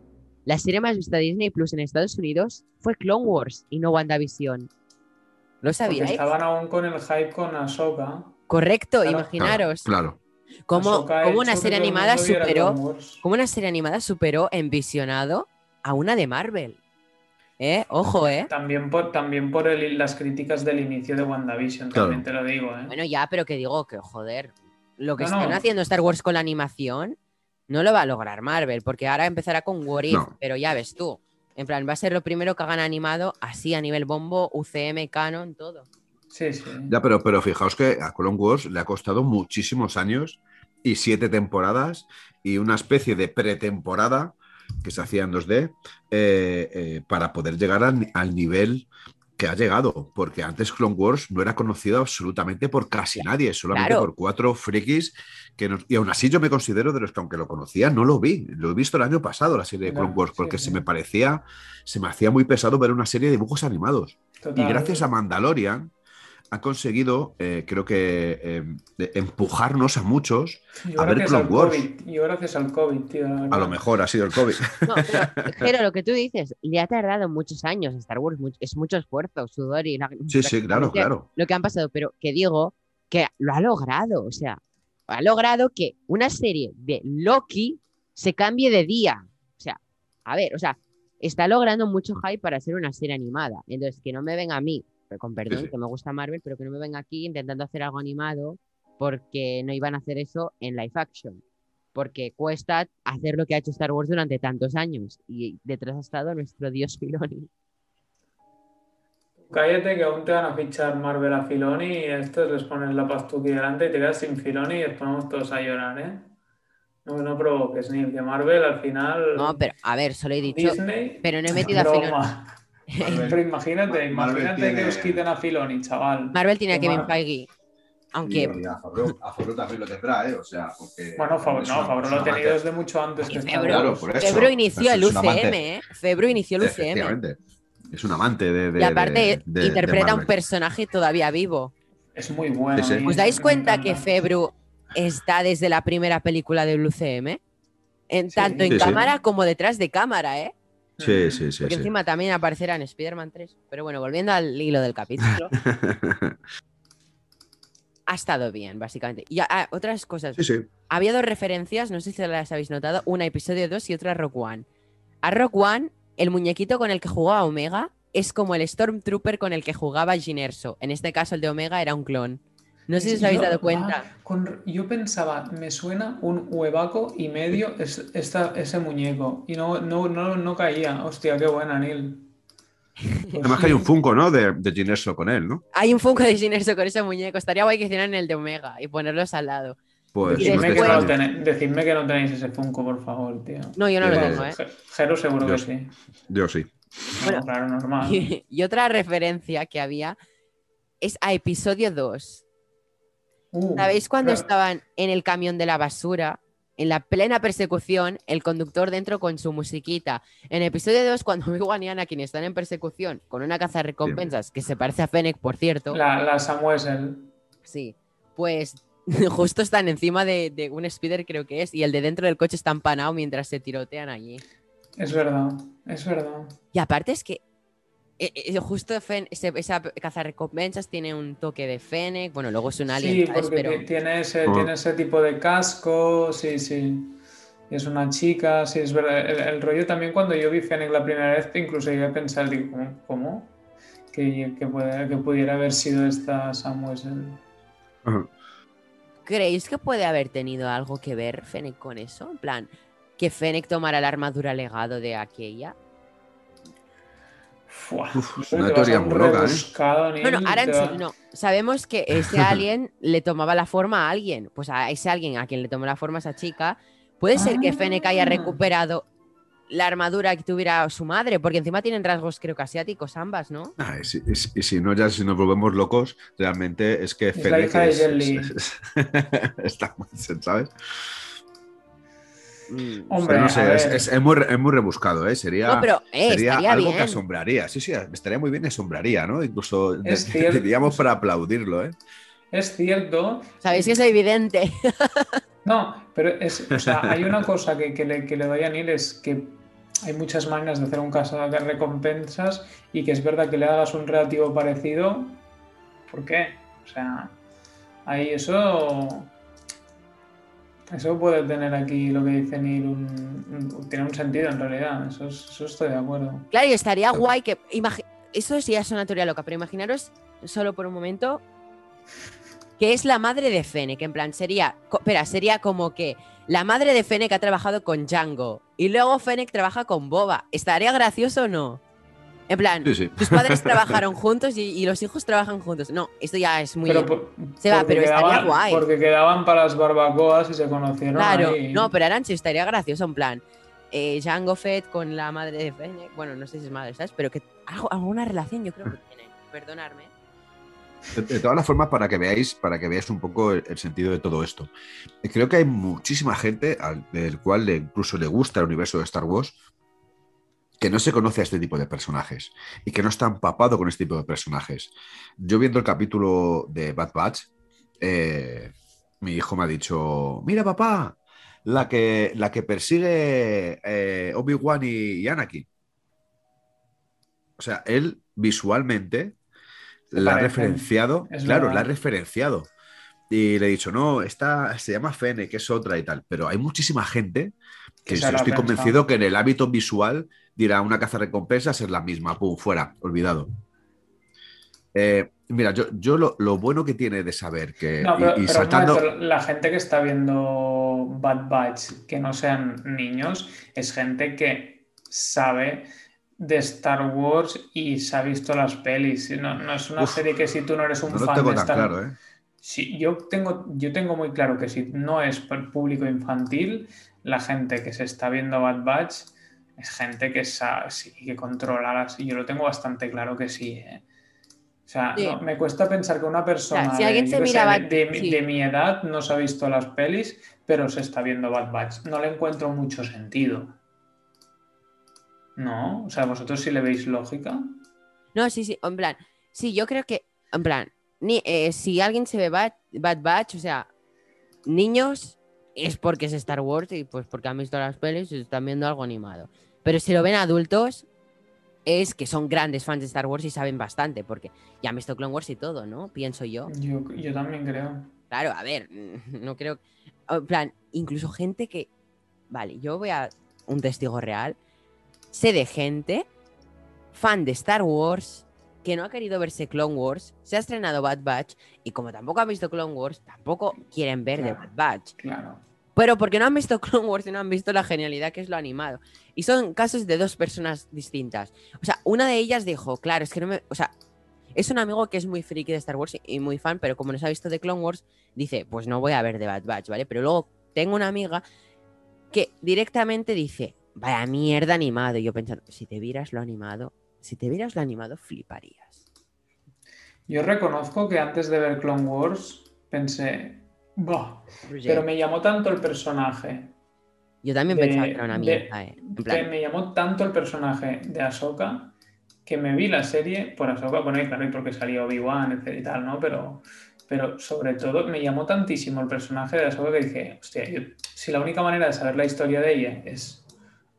la serie más vista de Disney Plus en Estados Unidos fue Clone Wars y no WandaVision. ¿Lo Porque sabíais? estaban aún con el hype con Ahsoka. Correcto, Claro. imaginaros. Claro. Cómo, Ahsoka ha cómo una serie animada superó, cómo una serie animada superó en visionado a una de Marvel. ¿Eh? Ojo, ¿eh? También por, también por el- las críticas del inicio de WandaVision, Claro. también te lo digo, ¿eh? Bueno, ya, pero que digo que, joder, lo que No, están no. haciendo Star Wars con la animación no lo va a lograr Marvel, porque ahora empezará con What If, No. pero ya ves tú. En plan, va a ser lo primero que hagan animado así a nivel bombo, UCM, canon, todo. Sí, sí. Ya, pero, pero fijaos que a Clone Wars le ha costado muchísimos años y siete temporadas y una especie de pretemporada que se hacía en 2D eh, eh, para poder llegar al, al nivel que ha llegado, porque antes Clone Wars no era conocido absolutamente por casi nadie, solamente Claro. por cuatro frikis que nos- y aún así yo me considero de los que aunque lo conocía no lo vi, lo he visto el año pasado la serie de Clone Wars porque sí. se me parecía, se me hacía muy pesado ver una serie de dibujos animados. Y gracias a Mandalorian han conseguido, eh, creo que, eh, de- empujarnos a muchos. Yo a ver Clone al Wars. COVID, yo gracias al COVID, tío. A lo mejor ha sido el COVID. No, pero, lo que tú dices, le ha tardado muchos años Star Wars, es mucho esfuerzo, sudor y Sí, sí, claro, claro. Lo que han pasado, pero que digo que lo ha logrado, o sea, ha logrado que una serie de Loki se cambie de día. O sea, a ver, o sea, está logrando mucho hype para ser una serie animada. Entonces, que no me venga a mí, con perdón, sí. que me gusta Marvel, pero que no me venga aquí intentando hacer algo animado porque no iban a hacer eso en live action. Porque cuesta hacer lo que ha hecho Star Wars durante tantos años. Y detrás ha estado nuestro dios Filoni. Cállate que aún te van a fichar Marvel a Filoni y a estos les pones la pastuqui delante y te quedas sin Filoni y nos ponemos todos a llorar, ¿eh? No, no provoques, ni que Marvel al final. No, pero a ver, solo he dicho. Disney. Pero no he metido a Filoni. Marvel- Pero imagínate, imagínate tiene- que os quiten a Filoni, chaval. Marvel tiene a. Kevin Feige. Aunque. Y a Favreau, a Favreau también lo tendrá, ¿eh? O sea, porque. Bueno, Favreau, no, Favreau lo ha tenido desde mucho antes que Febro, Claro, Wars. por eso. Febro inició el. UCM, ¿eh? Febro inició el UCM. Efectivamente. Es un amante de. de- Y aparte, de- de- interpreta de un personaje todavía vivo. Es muy bueno. Sí, sí. y ¿Os dais cuenta que. Febru está desde la primera película del UCM? En, Sí. tanto en Sí, sí. cámara como detrás de cámara, ¿eh? Sí, sí, sí. Porque sí. encima también aparecerá en Spider-Man 3. Pero bueno, volviendo al hilo del capítulo, ha estado bien, básicamente. Y ah, otras cosas. sí, sí. Había dos referencias, no sé si las habéis notado, una episodio 2 y otra a Rock One. A Rock One, el muñequito con el que jugaba Omega es como el Stormtrooper con el que jugaba Jyn Erso. En este caso, el de Omega era un clon. No sé si os habéis dado cuenta. ah, con- yo pensaba, me suena un huevaco y medio es- esta- ese muñeco. Y no, no, no, no caía. Hostia, qué buena, Neil. Pues Además que hay un Funko, ¿no? De, de Jyn Erso con él, ¿no? Hay un Funko de Jyn Erso con ese muñeco. Estaría guay que hicieran el de Omega y ponerlos al lado. Pues Y no Decidme te que, no tenéis, decidme que no tenéis ese Funko, por favor, tío. No, yo no lo tengo, ¿eh? Je- Jero seguro yo que sí. Yo sí. No, Bueno. claro, normal. Y otra referencia que había es a episodio 2. Uh, ¿Sabéis cuando claro. estaban en el camión de la basura? En la plena persecución, el conductor dentro con su musiquita. En episodio 2, cuando Obi-Wan y Anakin están en persecución con una caza de recompensas que se parece a Fennec, por cierto. La, la Sam Wessel. Sí, pues justo están encima de, de un speeder, creo que es, y el de dentro del coche está empanado mientras se tirotean allí. Es verdad, es verdad. Y aparte es que eh, justo Fen- ese- esa caza recompensas tiene un toque de Fennec. Bueno, luego es un alien, Sí, ¿sabes? porque Pero ti- tiene, ese, Ah. tiene ese tipo de casco, sí, sí. Es una chica, sí, es verdad. El, el rollo también cuando yo vi Fennec la primera vez, incluso llegué a pensar, digo, ¿cómo? cómo? Que, que, puede- que pudiera haber sido esta Sam Wessel. Ajá. ¿creéis que puede haber tenido algo que ver Fennec con eso? En plan, que Fennec tomara la armadura legado de aquella. Fua, Uf, una teoría muy loca, ¿eh? rebuscado, No. Sabemos que ese alien le tomaba la forma a alguien. Pues a ese alguien a quien le tomó la forma a esa chica, puede ser que Fennec haya Ah. recuperado la armadura que tuviera su madre, porque encima tienen rasgos creo que asiáticos ambas, ¿no? Ah, y, si, y no, ya si nos volvemos locos, realmente es que Fennec es- está muy, ¿sabes? Mm. Hombre, no sé, es, ver. es- es muy, es muy rebuscado, ¿eh? Sería, No, pero eh, sería algo bien. que asombraría. Sí, sí, estaría muy bien y asombraría, ¿no? Incluso de- diríamos para aplaudirlo, ¿eh? Es cierto. Sabéis que es evidente. No, pero es, o sea, hay una cosa que, que le, que le doy a Neil es que hay muchas maneras de hacer un caso de recompensas y que es verdad que le hagas un relativo parecido. ¿Por qué? O sea, ahí eso. Eso puede tener aquí lo que dice Neil, tiene un sentido en realidad. Eso, es- eso estoy de acuerdo. Claro, y estaría guay que. Eso sí es una teoría loca, pero imaginaros solo por un momento que es la madre de Fennec. En plan, sería. Espera, sería como que la madre de Fennec ha trabajado con Django y luego Fennec trabaja con Boba. ¿Estaría gracioso o no? En plan, Sí, sí. tus padres trabajaron juntos y, y los hijos trabajan juntos. No, esto ya es muy. Pero, por- Se va, pero estaría guay. Porque quedaban para las barbacoas y se conocieron. Claro, ahí. no, pero Aranchi estaría gracioso, en plan, eh, Django Fett con la madre de Fennec, bueno, no sé si es madre, ¿sabes? Pero que algo, alguna relación yo creo que tienen, perdonarme. De, de todas las formas, para que veáis, para que veáis un poco el, el sentido de todo esto. Creo que hay muchísima gente al del cual le, incluso le gusta el universo de Star Wars que no se conoce a este tipo de personajes y que no está empapado con este tipo de personajes. Yo viendo el capítulo de Bad Batch, eh, mi hijo me ha dicho, mira papá, la que, la que persigue eh, Obi-Wan y, y Anakin. O sea, él visualmente Se la ha referenciado, Es claro, verdad. la ha referenciado. Y le he dicho, no, esta se llama Fene, que es otra y tal. Pero hay muchísima gente que yo estoy pensado. convencido que en el hábito visual dirá una caza recompensas es la misma, pum, fuera, olvidado. Eh, mira, yo, yo lo, lo bueno que tiene de saber que. No, pero, y, y pero un saltando. momento, la gente que está viendo Bad Batch, que no sean niños, es gente que sabe de Star Wars y se ha visto las pelis. No, no es una Uf, serie que si tú no eres un No lo fan tengo de tan Star claro, ¿eh? Sí, yo tengo, yo tengo muy claro que si no es público infantil, la gente que se está viendo Bad Batch es gente que sabe, sí, que controla las... y Yo lo tengo bastante claro que sí. ¿eh? O sea, Sí. no- me cuesta pensar que una persona si de, se yo qué mira sé, Bad- de, de- sí. de mi edad no se ha visto las pelis, pero se está viendo Bad Batch. No le encuentro mucho sentido. No, o sea, vosotros sí le veis lógica. No, sí, sí, en plan, sí, yo creo que, en plan, ni, eh, si alguien se ve Bad, Bad Batch, o sea, niños, es porque es Star Wars y pues porque han visto las pelis y están viendo algo animado. Pero si lo ven adultos, es que son grandes fans de Star Wars y saben bastante, porque ya han visto Clone Wars y todo, ¿no? Pienso yo. Yo, yo también creo. Claro, a ver, no creo. En plan, incluso gente que. Vale, yo voy a un testigo real. Sé de gente, fan de Star Wars, que no ha querido verse Clone Wars, se ha estrenado Bad Batch, y como tampoco han visto Clone Wars, tampoco quieren ver de Claro. Bad Batch. Claro. Pero porque no han visto Clone Wars y no han visto la genialidad que es lo animado. Y son casos de dos personas distintas. O sea, una de ellas dijo, claro, es que no me. O sea, es un amigo que es muy friki de Star Wars y- muy fan, pero como no se ha visto de Clone Wars, dice, pues no voy a ver de Bad Batch, ¿vale? Pero luego tengo una amiga que directamente dice, vaya mierda animado. Y yo pensando, si te vieras lo animado, si te vieras lo animado, fliparías. Yo reconozco que antes de ver Clone Wars pensé, Pero me llamó tanto el personaje. Yo también de- pensaba que era una de- mierda, ¿eh? En que plan, me llamó tanto el personaje de Ahsoka que me vi la serie por Ahsoka, bueno, y claro, y porque salió Obi-Wan, etc. y tal, ¿no? Pero, pero sobre todo me llamó tantísimo el personaje de Ahsoka que dije, hostia, yo- si la única manera de saber la historia de ella es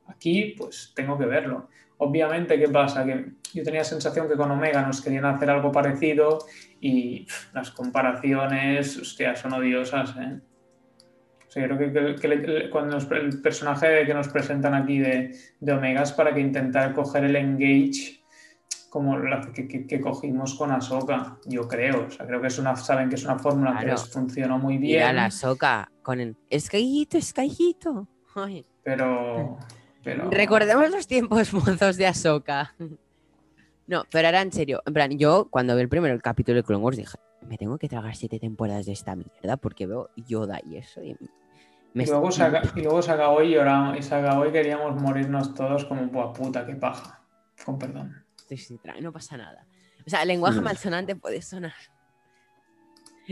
aquí, pues tengo que verlo. Obviamente, ¿qué pasa? Que yo tenía la sensación que con Omega nos querían hacer algo parecido y pff, las comparaciones, hostia, son odiosas, ¿eh? O sea, yo creo que, que- que le- cuando nos- el personaje que nos presentan aquí de, de Omega es para que intentar coger el engage como la que, que- que cogimos con Ahsoka, yo creo. O sea, creo que es una, saben que es una fórmula que Claro. les funcionó muy mira bien, la soca con el escayito, escayito. Ay. pero, pero... Recordemos los tiempos mozos de Ahsoka. No, pero ahora en serio, en plan, yo cuando vi el primero el capítulo de Clone Wars dije, me tengo que tragar siete temporadas de esta mierda porque veo Yoda y eso y me Y luego, se aca- y luego se acabó y lloramos, y se acabó y queríamos morirnos todos como, buah, puta, qué paja. Con perdón. Sí, sí, tra- no pasa nada. O sea, el lenguaje malsonante puede sonar.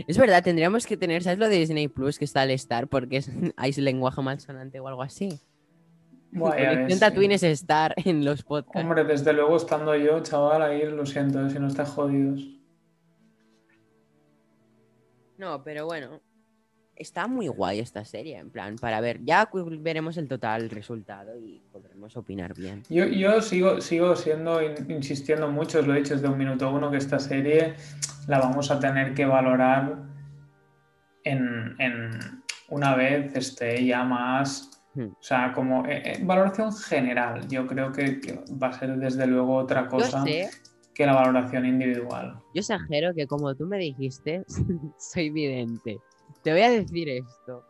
Es verdad, tendríamos que tener, ¿sabes lo de Disney Plus que está al Star? Porque es, hay lenguaje malsonante o algo así. Conexión Tatooine es Star en los podcasts. Hombre, desde luego estando yo, chaval, ahí lo siento, si no estáis jodidos. No, pero bueno, está muy guay esta serie, en plan, para ver, ya veremos el total resultado y podremos opinar bien. Yo, yo sigo, sigo siendo, in- insistiendo mucho, os lo he dicho desde un minuto uno, que esta serie la vamos a tener que valorar en, en una vez esté ya más. O sea, como eh, eh, valoración general. Yo creo que, que va a ser desde luego otra cosa que la valoración individual. yo exagero que como tú me dijiste, soy vidente. Te voy a decir esto.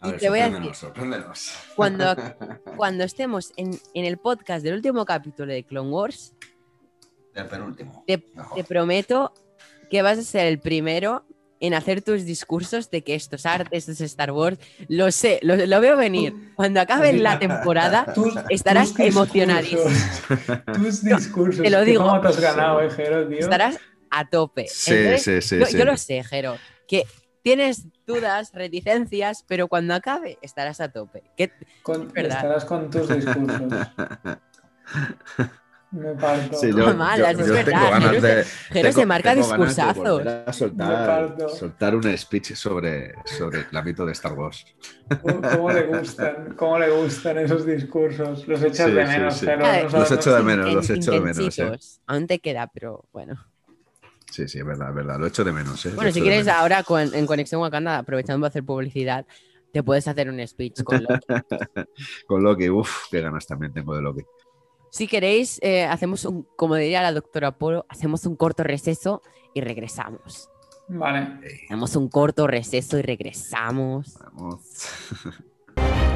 A Y ver, te voy a sorpréndenos. Cuando, cuando estemos en, en el podcast del último capítulo de Clone Wars, El penúltimo. te prometo que vas a ser el primero en hacer tus discursos de que esto es arte, esto es Star Wars. Lo sé, lo, lo veo venir. Cuando acabe la temporada, Tus- estarás tus discursos, emocionadísimo. Tus discursos. te lo ¿Qué digo. ¿Cómo te has ganado, eh, Jero, tío? estarás a tope. Sí, Entonces, sí, sí. yo, sí. yo lo sé, Jero, que tienes dudas, reticencias, pero cuando acabe estarás a tope. Que Con- verdad. estarás con tus discursos. Me parto. Sí, No yo, malas, yo- es yo verdad, tengo ganas Jero de. Jero tengo- se marca discursazos. soltar, un speech sobre, sobre el ámbito de Star Wars. ¿Cómo, cómo le gustan? ¿Cómo le gustan esos discursos? Los echas Sí, de menos, sí. Jero, Los echo de menos, los echo de menos, eh. Aún te queda, pero bueno. Sí, sí, es verdad, es verdad. Lo echo de menos. ¿eh? Lo Bueno, si quieres ahora con- en Conexión Wakanda, aprovechando para hacer publicidad, te puedes hacer un speech con Loki. Con Loki, uff, qué ganas también tengo de Loki. Si queréis, eh, hacemos un, como diría la doctora Polo, hacemos un corto receso y regresamos. Vale. Hacemos un corto receso y regresamos. Vamos.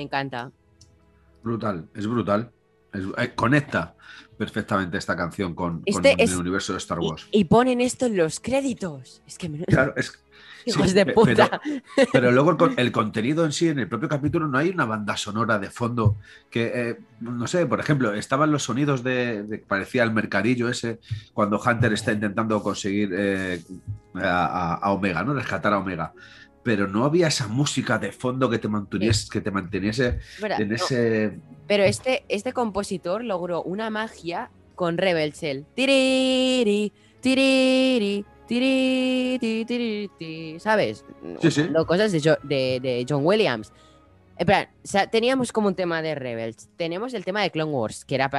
encanta. Brutal, es brutal. Es- eh, conecta perfectamente esta canción con, con Este es- el universo de Star Wars. y ponen esto en los créditos. Es que me- Claro, es, hijos sí, de puta. Pero, pero luego el, con- el contenido en sí, en el propio capítulo, no hay una banda sonora de fondo que, eh, no sé, por ejemplo, estaban los sonidos de, de- parecía el mercadillo ese, cuando Hunter está intentando conseguir eh, a Omega, ¿no? Rescatar a Omega. Pero no había esa música de fondo que te manteniese, que te manteniese en no, ese. Pero este, este compositor logró una magia con Rebel Shell. Tiriri, tiriri, tiriri, ti, tiriri, ti, ¿Sabes? Sí, sí. Usando cosas de, Jo- de- de John Williams. En plan, o sea, teníamos como un tema de Rebels. Tenemos el tema de Clone Wars, que era,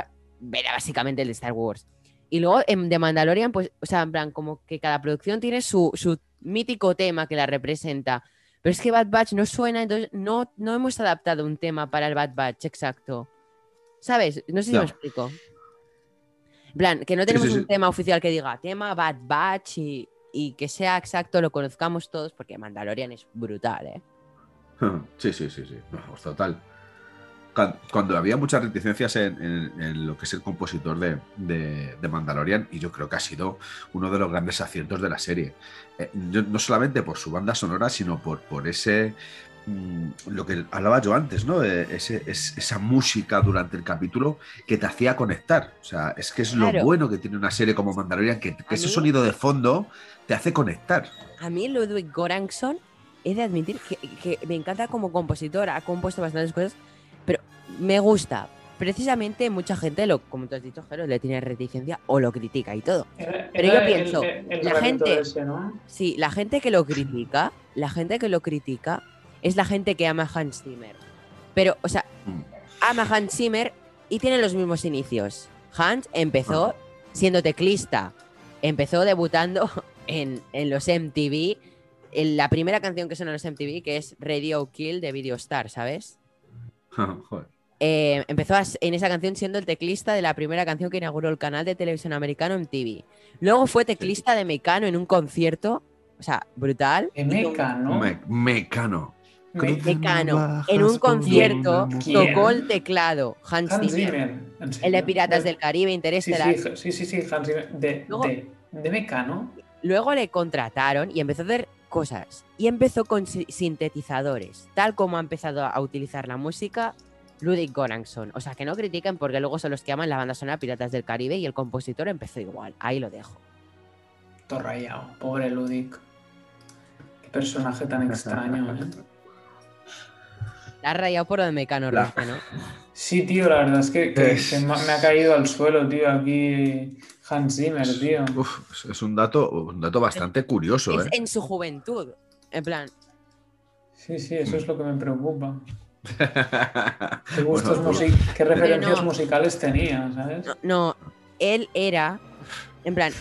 era básicamente el de Star Wars. Y luego en, de Mandalorian, pues, o sea, en plan, como que cada producción tiene su, su mítico tema que la representa. Pero es que Bad Batch no suena, entonces no, no hemos adaptado un tema para el Bad Batch exacto. ¿Sabes? No sé si me explico. En plan, que no tenemos sí, un sí. tema oficial que diga tema Bad Batch y, y que sea exacto, lo conozcamos todos, porque Mandalorian es brutal, ¿eh? Sí, sí, sí, sí. Vamos, total. Cuan- Cuando había muchas reticencias en, en- en lo que es el compositor de, de- de Mandalorian, y yo creo que ha sido uno de los grandes aciertos de la serie. Eh, yo- no solamente por su banda sonora, sino por, por ese. mm, lo que hablaba yo antes, ¿no? Eh, ese- es- esa música durante el capítulo que te hacía conectar. O sea, es que es lo bueno que tiene una serie como Mandalorian, que, ese mí- sonido de fondo te hace conectar. A mí Ludwig Göransson, he de admitir que, que me encanta como compositor, ha compuesto bastantes cosas, me gusta. Precisamente mucha gente, lo, como tú has dicho, Jero, le tiene reticencia o lo critica y todo. Pero yo pienso, el, el la gente- ese, ¿no? Sí, la gente que lo critica, la gente que lo critica es la gente que ama a Hans Zimmer. Pero, o sea, Mm. ama a Hans Zimmer y tiene los mismos inicios. Hans empezó siendo teclista, empezó debutando en, en los MTV, en la primera canción que sonó en los MTV, que es Radio Kill de Video Star, ¿sabes? Joder. Eh, empezó a- en esa canción siendo el teclista de la primera canción que inauguró el canal de televisión americano MTV. Luego fue teclista de Mecano en un concierto, o sea, brutal. De Hizo un- Meca, ¿no? Me- mecano. Me- Mecano. En un concierto ¿Quién? tocó el teclado Hans, Hans Zimmer. Zimmer. ¿en El de Piratas De- del Caribe, Interestelar. sí, sí, sí, sí, Hans Zimmer. De, Luego- de, de Mecano. Luego le contrataron y empezó a hacer cosas. Y empezó con si- sintetizadores, tal como ha empezado a utilizar la música Ludwig Göransson. O sea, que no critiquen porque luego son los que aman la banda sonora Piratas del Caribe y el compositor empezó igual. Ahí lo dejo. Todo rayado. Pobre Ludic. Qué personaje tan extraño, ¿eh? La has rayado por lo de Mecano, La- ¿no? Sí, tío, la verdad es que, que Es- se me ha caído al suelo, tío, aquí Hans Zimmer, tío. Uf, es un dato, un dato bastante curioso, Es ¿eh? en su juventud. En plan, Sí, sí, eso es lo que me preocupa. ¿Qué Bueno, gustos pues- qué referencias no. musicales tenía, ¿sabes? no, no, él era, en plan,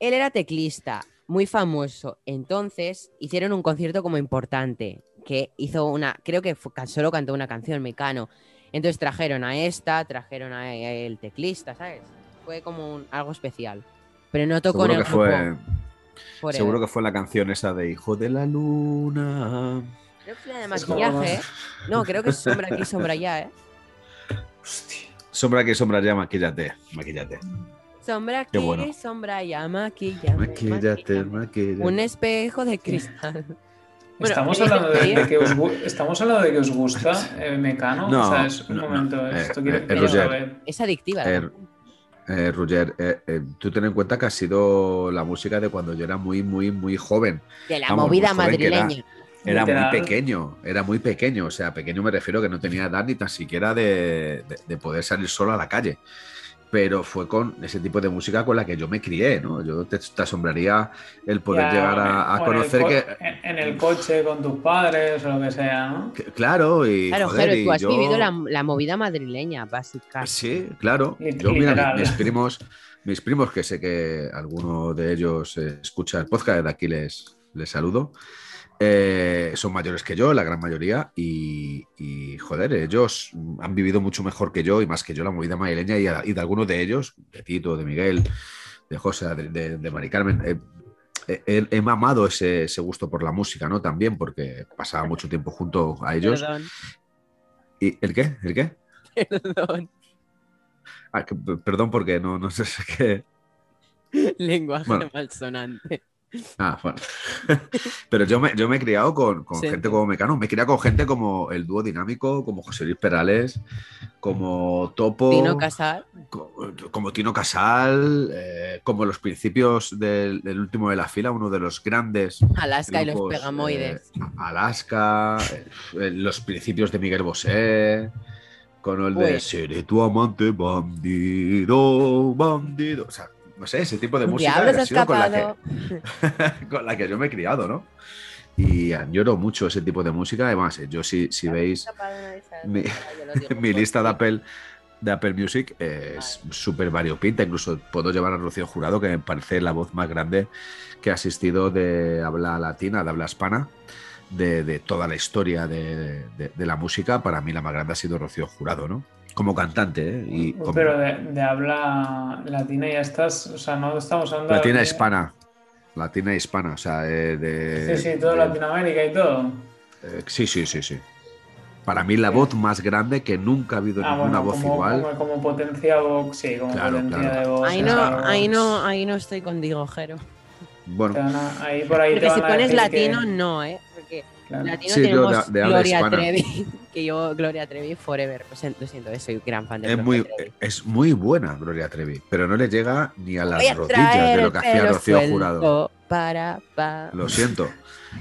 él era teclista, muy famoso. Entonces hicieron un concierto como importante, que hizo una, creo que fue- solo cantó una canción, Mecano. Entonces trajeron a esta, trajeron a el teclista, ¿sabes? Fue como un- algo especial. Pero no tocó Seguro en que el fue, grupo. seguro que fue la canción esa de Hijo de la Luna. Creo que fue la de Es como maquillaje, ¿eh? No, creo que es sombra aquí, sombra allá, ¿eh? Hostia. Sombra que sombra ya, maquillate, maquillate. Sombra aquí, bueno. sombra allá, Maquillate, maquillame. maquillate. Un espejo de cristal. Bueno, estamos, ¿queréis hablando de, que os, estamos hablando de que os gusta eh, Mecano. No, o sea, es un no, no. momento, Eh, esto quiero, eh, Roger. saber. Es adictiva. la Eh. Eh, Roger, eh, eh, tú ten en cuenta que ha sido la música de cuando yo era muy, muy, muy joven. de la vamos, movida madrileña. Era Literal. muy pequeño, era muy pequeño. O sea, pequeño me refiero que no tenía edad ni tan siquiera de, de- de poder salir solo a la calle. Pero fue con ese tipo de música con la que yo me crié, ¿no? Yo te, te asombraría el poder Ya, llegar a, a en conocer co- que, En, en el coche con tus padres o lo que sea, ¿no? que- Claro, y. Claro, joder, Jero, y tú has yo- vivido la, la movida madrileña, básicamente. Sí, claro. Yo, mira, literal. mi- mis primos, mis primos, que sé que alguno de ellos escucha el podcast, de aquí les, les saludo. Eh, son mayores que yo, la gran mayoría, y, y, joder, ellos han vivido mucho mejor que yo y más que yo la movida madrileña y, a- y de algunos de ellos, de Tito, de Miguel, de José, de, de- de Mari Carmen, eh, he, he- he mamado ese, ese gusto por la música, ¿no? También porque pasaba mucho tiempo junto a ellos Perdón. ¿Y el qué? ¿El qué? Perdón. Ah, que- perdón porque no, no sé qué. Lenguaje Bueno. malsonante. Ah, bueno. Pero yo me, yo me he criado con, con Sí, gente como Mecano. Me he criado con gente como el dúo dinámico, como José Luis Perales, como Topo. Tino Casal. co- como Tino Casal, eh, como los principios del, del último de la fila, uno de los grandes Alaska y los pegamoides. eh, Alaska, eh, los principios de Miguel Bosé, con el de Uy. Seré tu amante, bandido, bandido. O sea, no sé, ese tipo de música ha sido con la, que, con la que yo me he criado, ¿no? Y añoro mucho ese tipo de música. Además, eh, yo si, si veis mi- mi lista de Apple, de Apple Music es súper variopinta. Incluso puedo llevar a Rocío Jurado, que me parece la voz más grande que ha asistido de habla latina, de habla hispana, de, de toda la historia de, de- de la música. Para mí la más grande ha sido Rocío Jurado, ¿no? Como cantante, ¿eh? Y como- Pero de, de habla latina ya estás, o sea, no estamos hablando latina de... hispana. Latina hispana, o sea, eh, de... Sí, sí, todo de- Latinoamérica y todo. eh, sí, sí, sí, sí. Para mí la voz más grande que nunca ha habido Ah, ninguna bueno, voz como, igual. como, como potencia voz, sí, como Claro, potencia claro. de voz. Ahí no, ahí no, ahí no estoy contigo, Jero. Bueno, te van a- ahí por ahí te Porque si pones que- latino, no, ¿eh? Claro. latino Sí, yo tenemos de- Gloria hispana. Trevi, que yo Gloria Trevi forever. Lo siento, lo siento, soy gran fan de es Gloria muy, Trevi. es muy buena Gloria Trevi, pero no le llega ni a las rodillas de lo que hacía Rocío Jurado. Para, pa. Lo siento,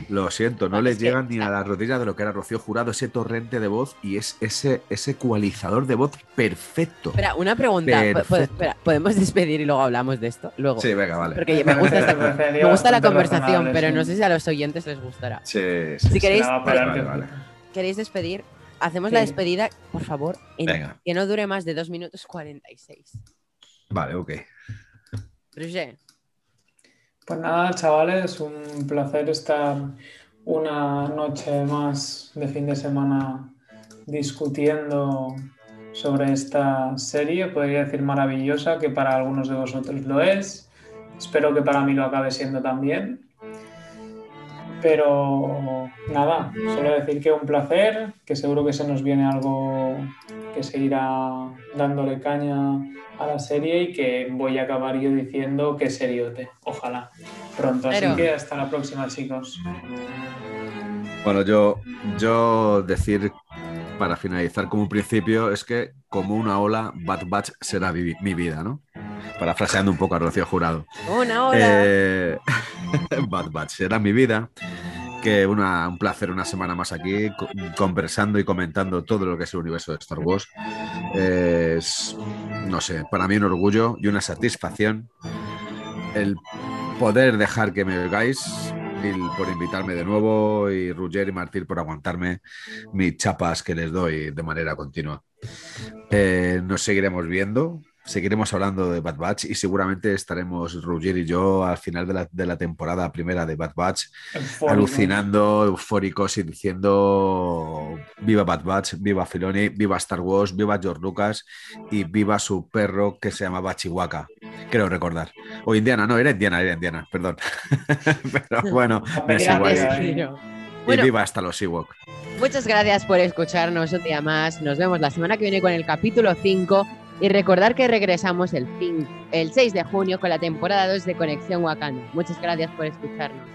lo siento, no Vale, le es que- llegan ni a las rodillas de lo que era Rocío Jurado, ese torrente de voz y es ese, ese ecualizador de voz perfecto. Espera, una pregunta. Perfecto. espera, ¿podemos despedir y luego hablamos de esto? Luego. Sí, venga, vale. Porque me gusta, esta- Me gusta la conversación, pero no sé si a los oyentes les gustará. Sí, sí, Si sí. queréis- Vale, vale, vale. ¿Queréis despedir? Hacemos Sí. la despedida, por favor, en- Venga. que no dure más de 2 minutos 46. Vale, ok. Roger, Pues nada, chavales, un placer estar una noche más de fin de semana discutiendo sobre esta serie, podría decir maravillosa, que para algunos de vosotros lo es. Espero que para mí lo acabe siendo también. Pero nada, solo decir que un placer, que seguro que se nos viene algo que seguirá dándole caña a la serie y que voy a acabar yo diciendo que seriote, ojalá pronto. Así Pero- que hasta la próxima, chicos. Bueno, yo, yo decir para finalizar como un principio es que como una ola, Bad Batch será mi, mi vida, ¿no? Parafraseando un poco a Rocío Jurado. una hora. Eh, Bad Batch será mi vida. Que una, un placer una semana más aquí, co- conversando y comentando todo lo que es el universo de Star Wars. Es, no sé, para mí un orgullo y una satisfacción el poder dejar que me oigáis por invitarme de nuevo y Roger y Martín por aguantarme mis chapas que les doy de manera continua. Eh, nos seguiremos viendo, seguiremos hablando de Bad Batch y seguramente estaremos Roger y yo al final de la, de la temporada primera de Bad Batch Eufórico. alucinando, eufóricos y diciendo viva Bad Batch, viva Filoni, viva Star Wars, viva George Lucas y viva su perro que se llamaba Chihuahua, creo recordar. O Indiana, no, era Indiana, era Indiana, perdón. Pero bueno, me es igual. Y viva hasta los Ewok. muchas gracias por escucharnos un día más. Nos vemos la semana que viene con el capítulo 5 y recordar que regresamos el, fin, el 6 de junio con la temporada 2 de Conexión Wakanda. Muchas gracias por escucharnos.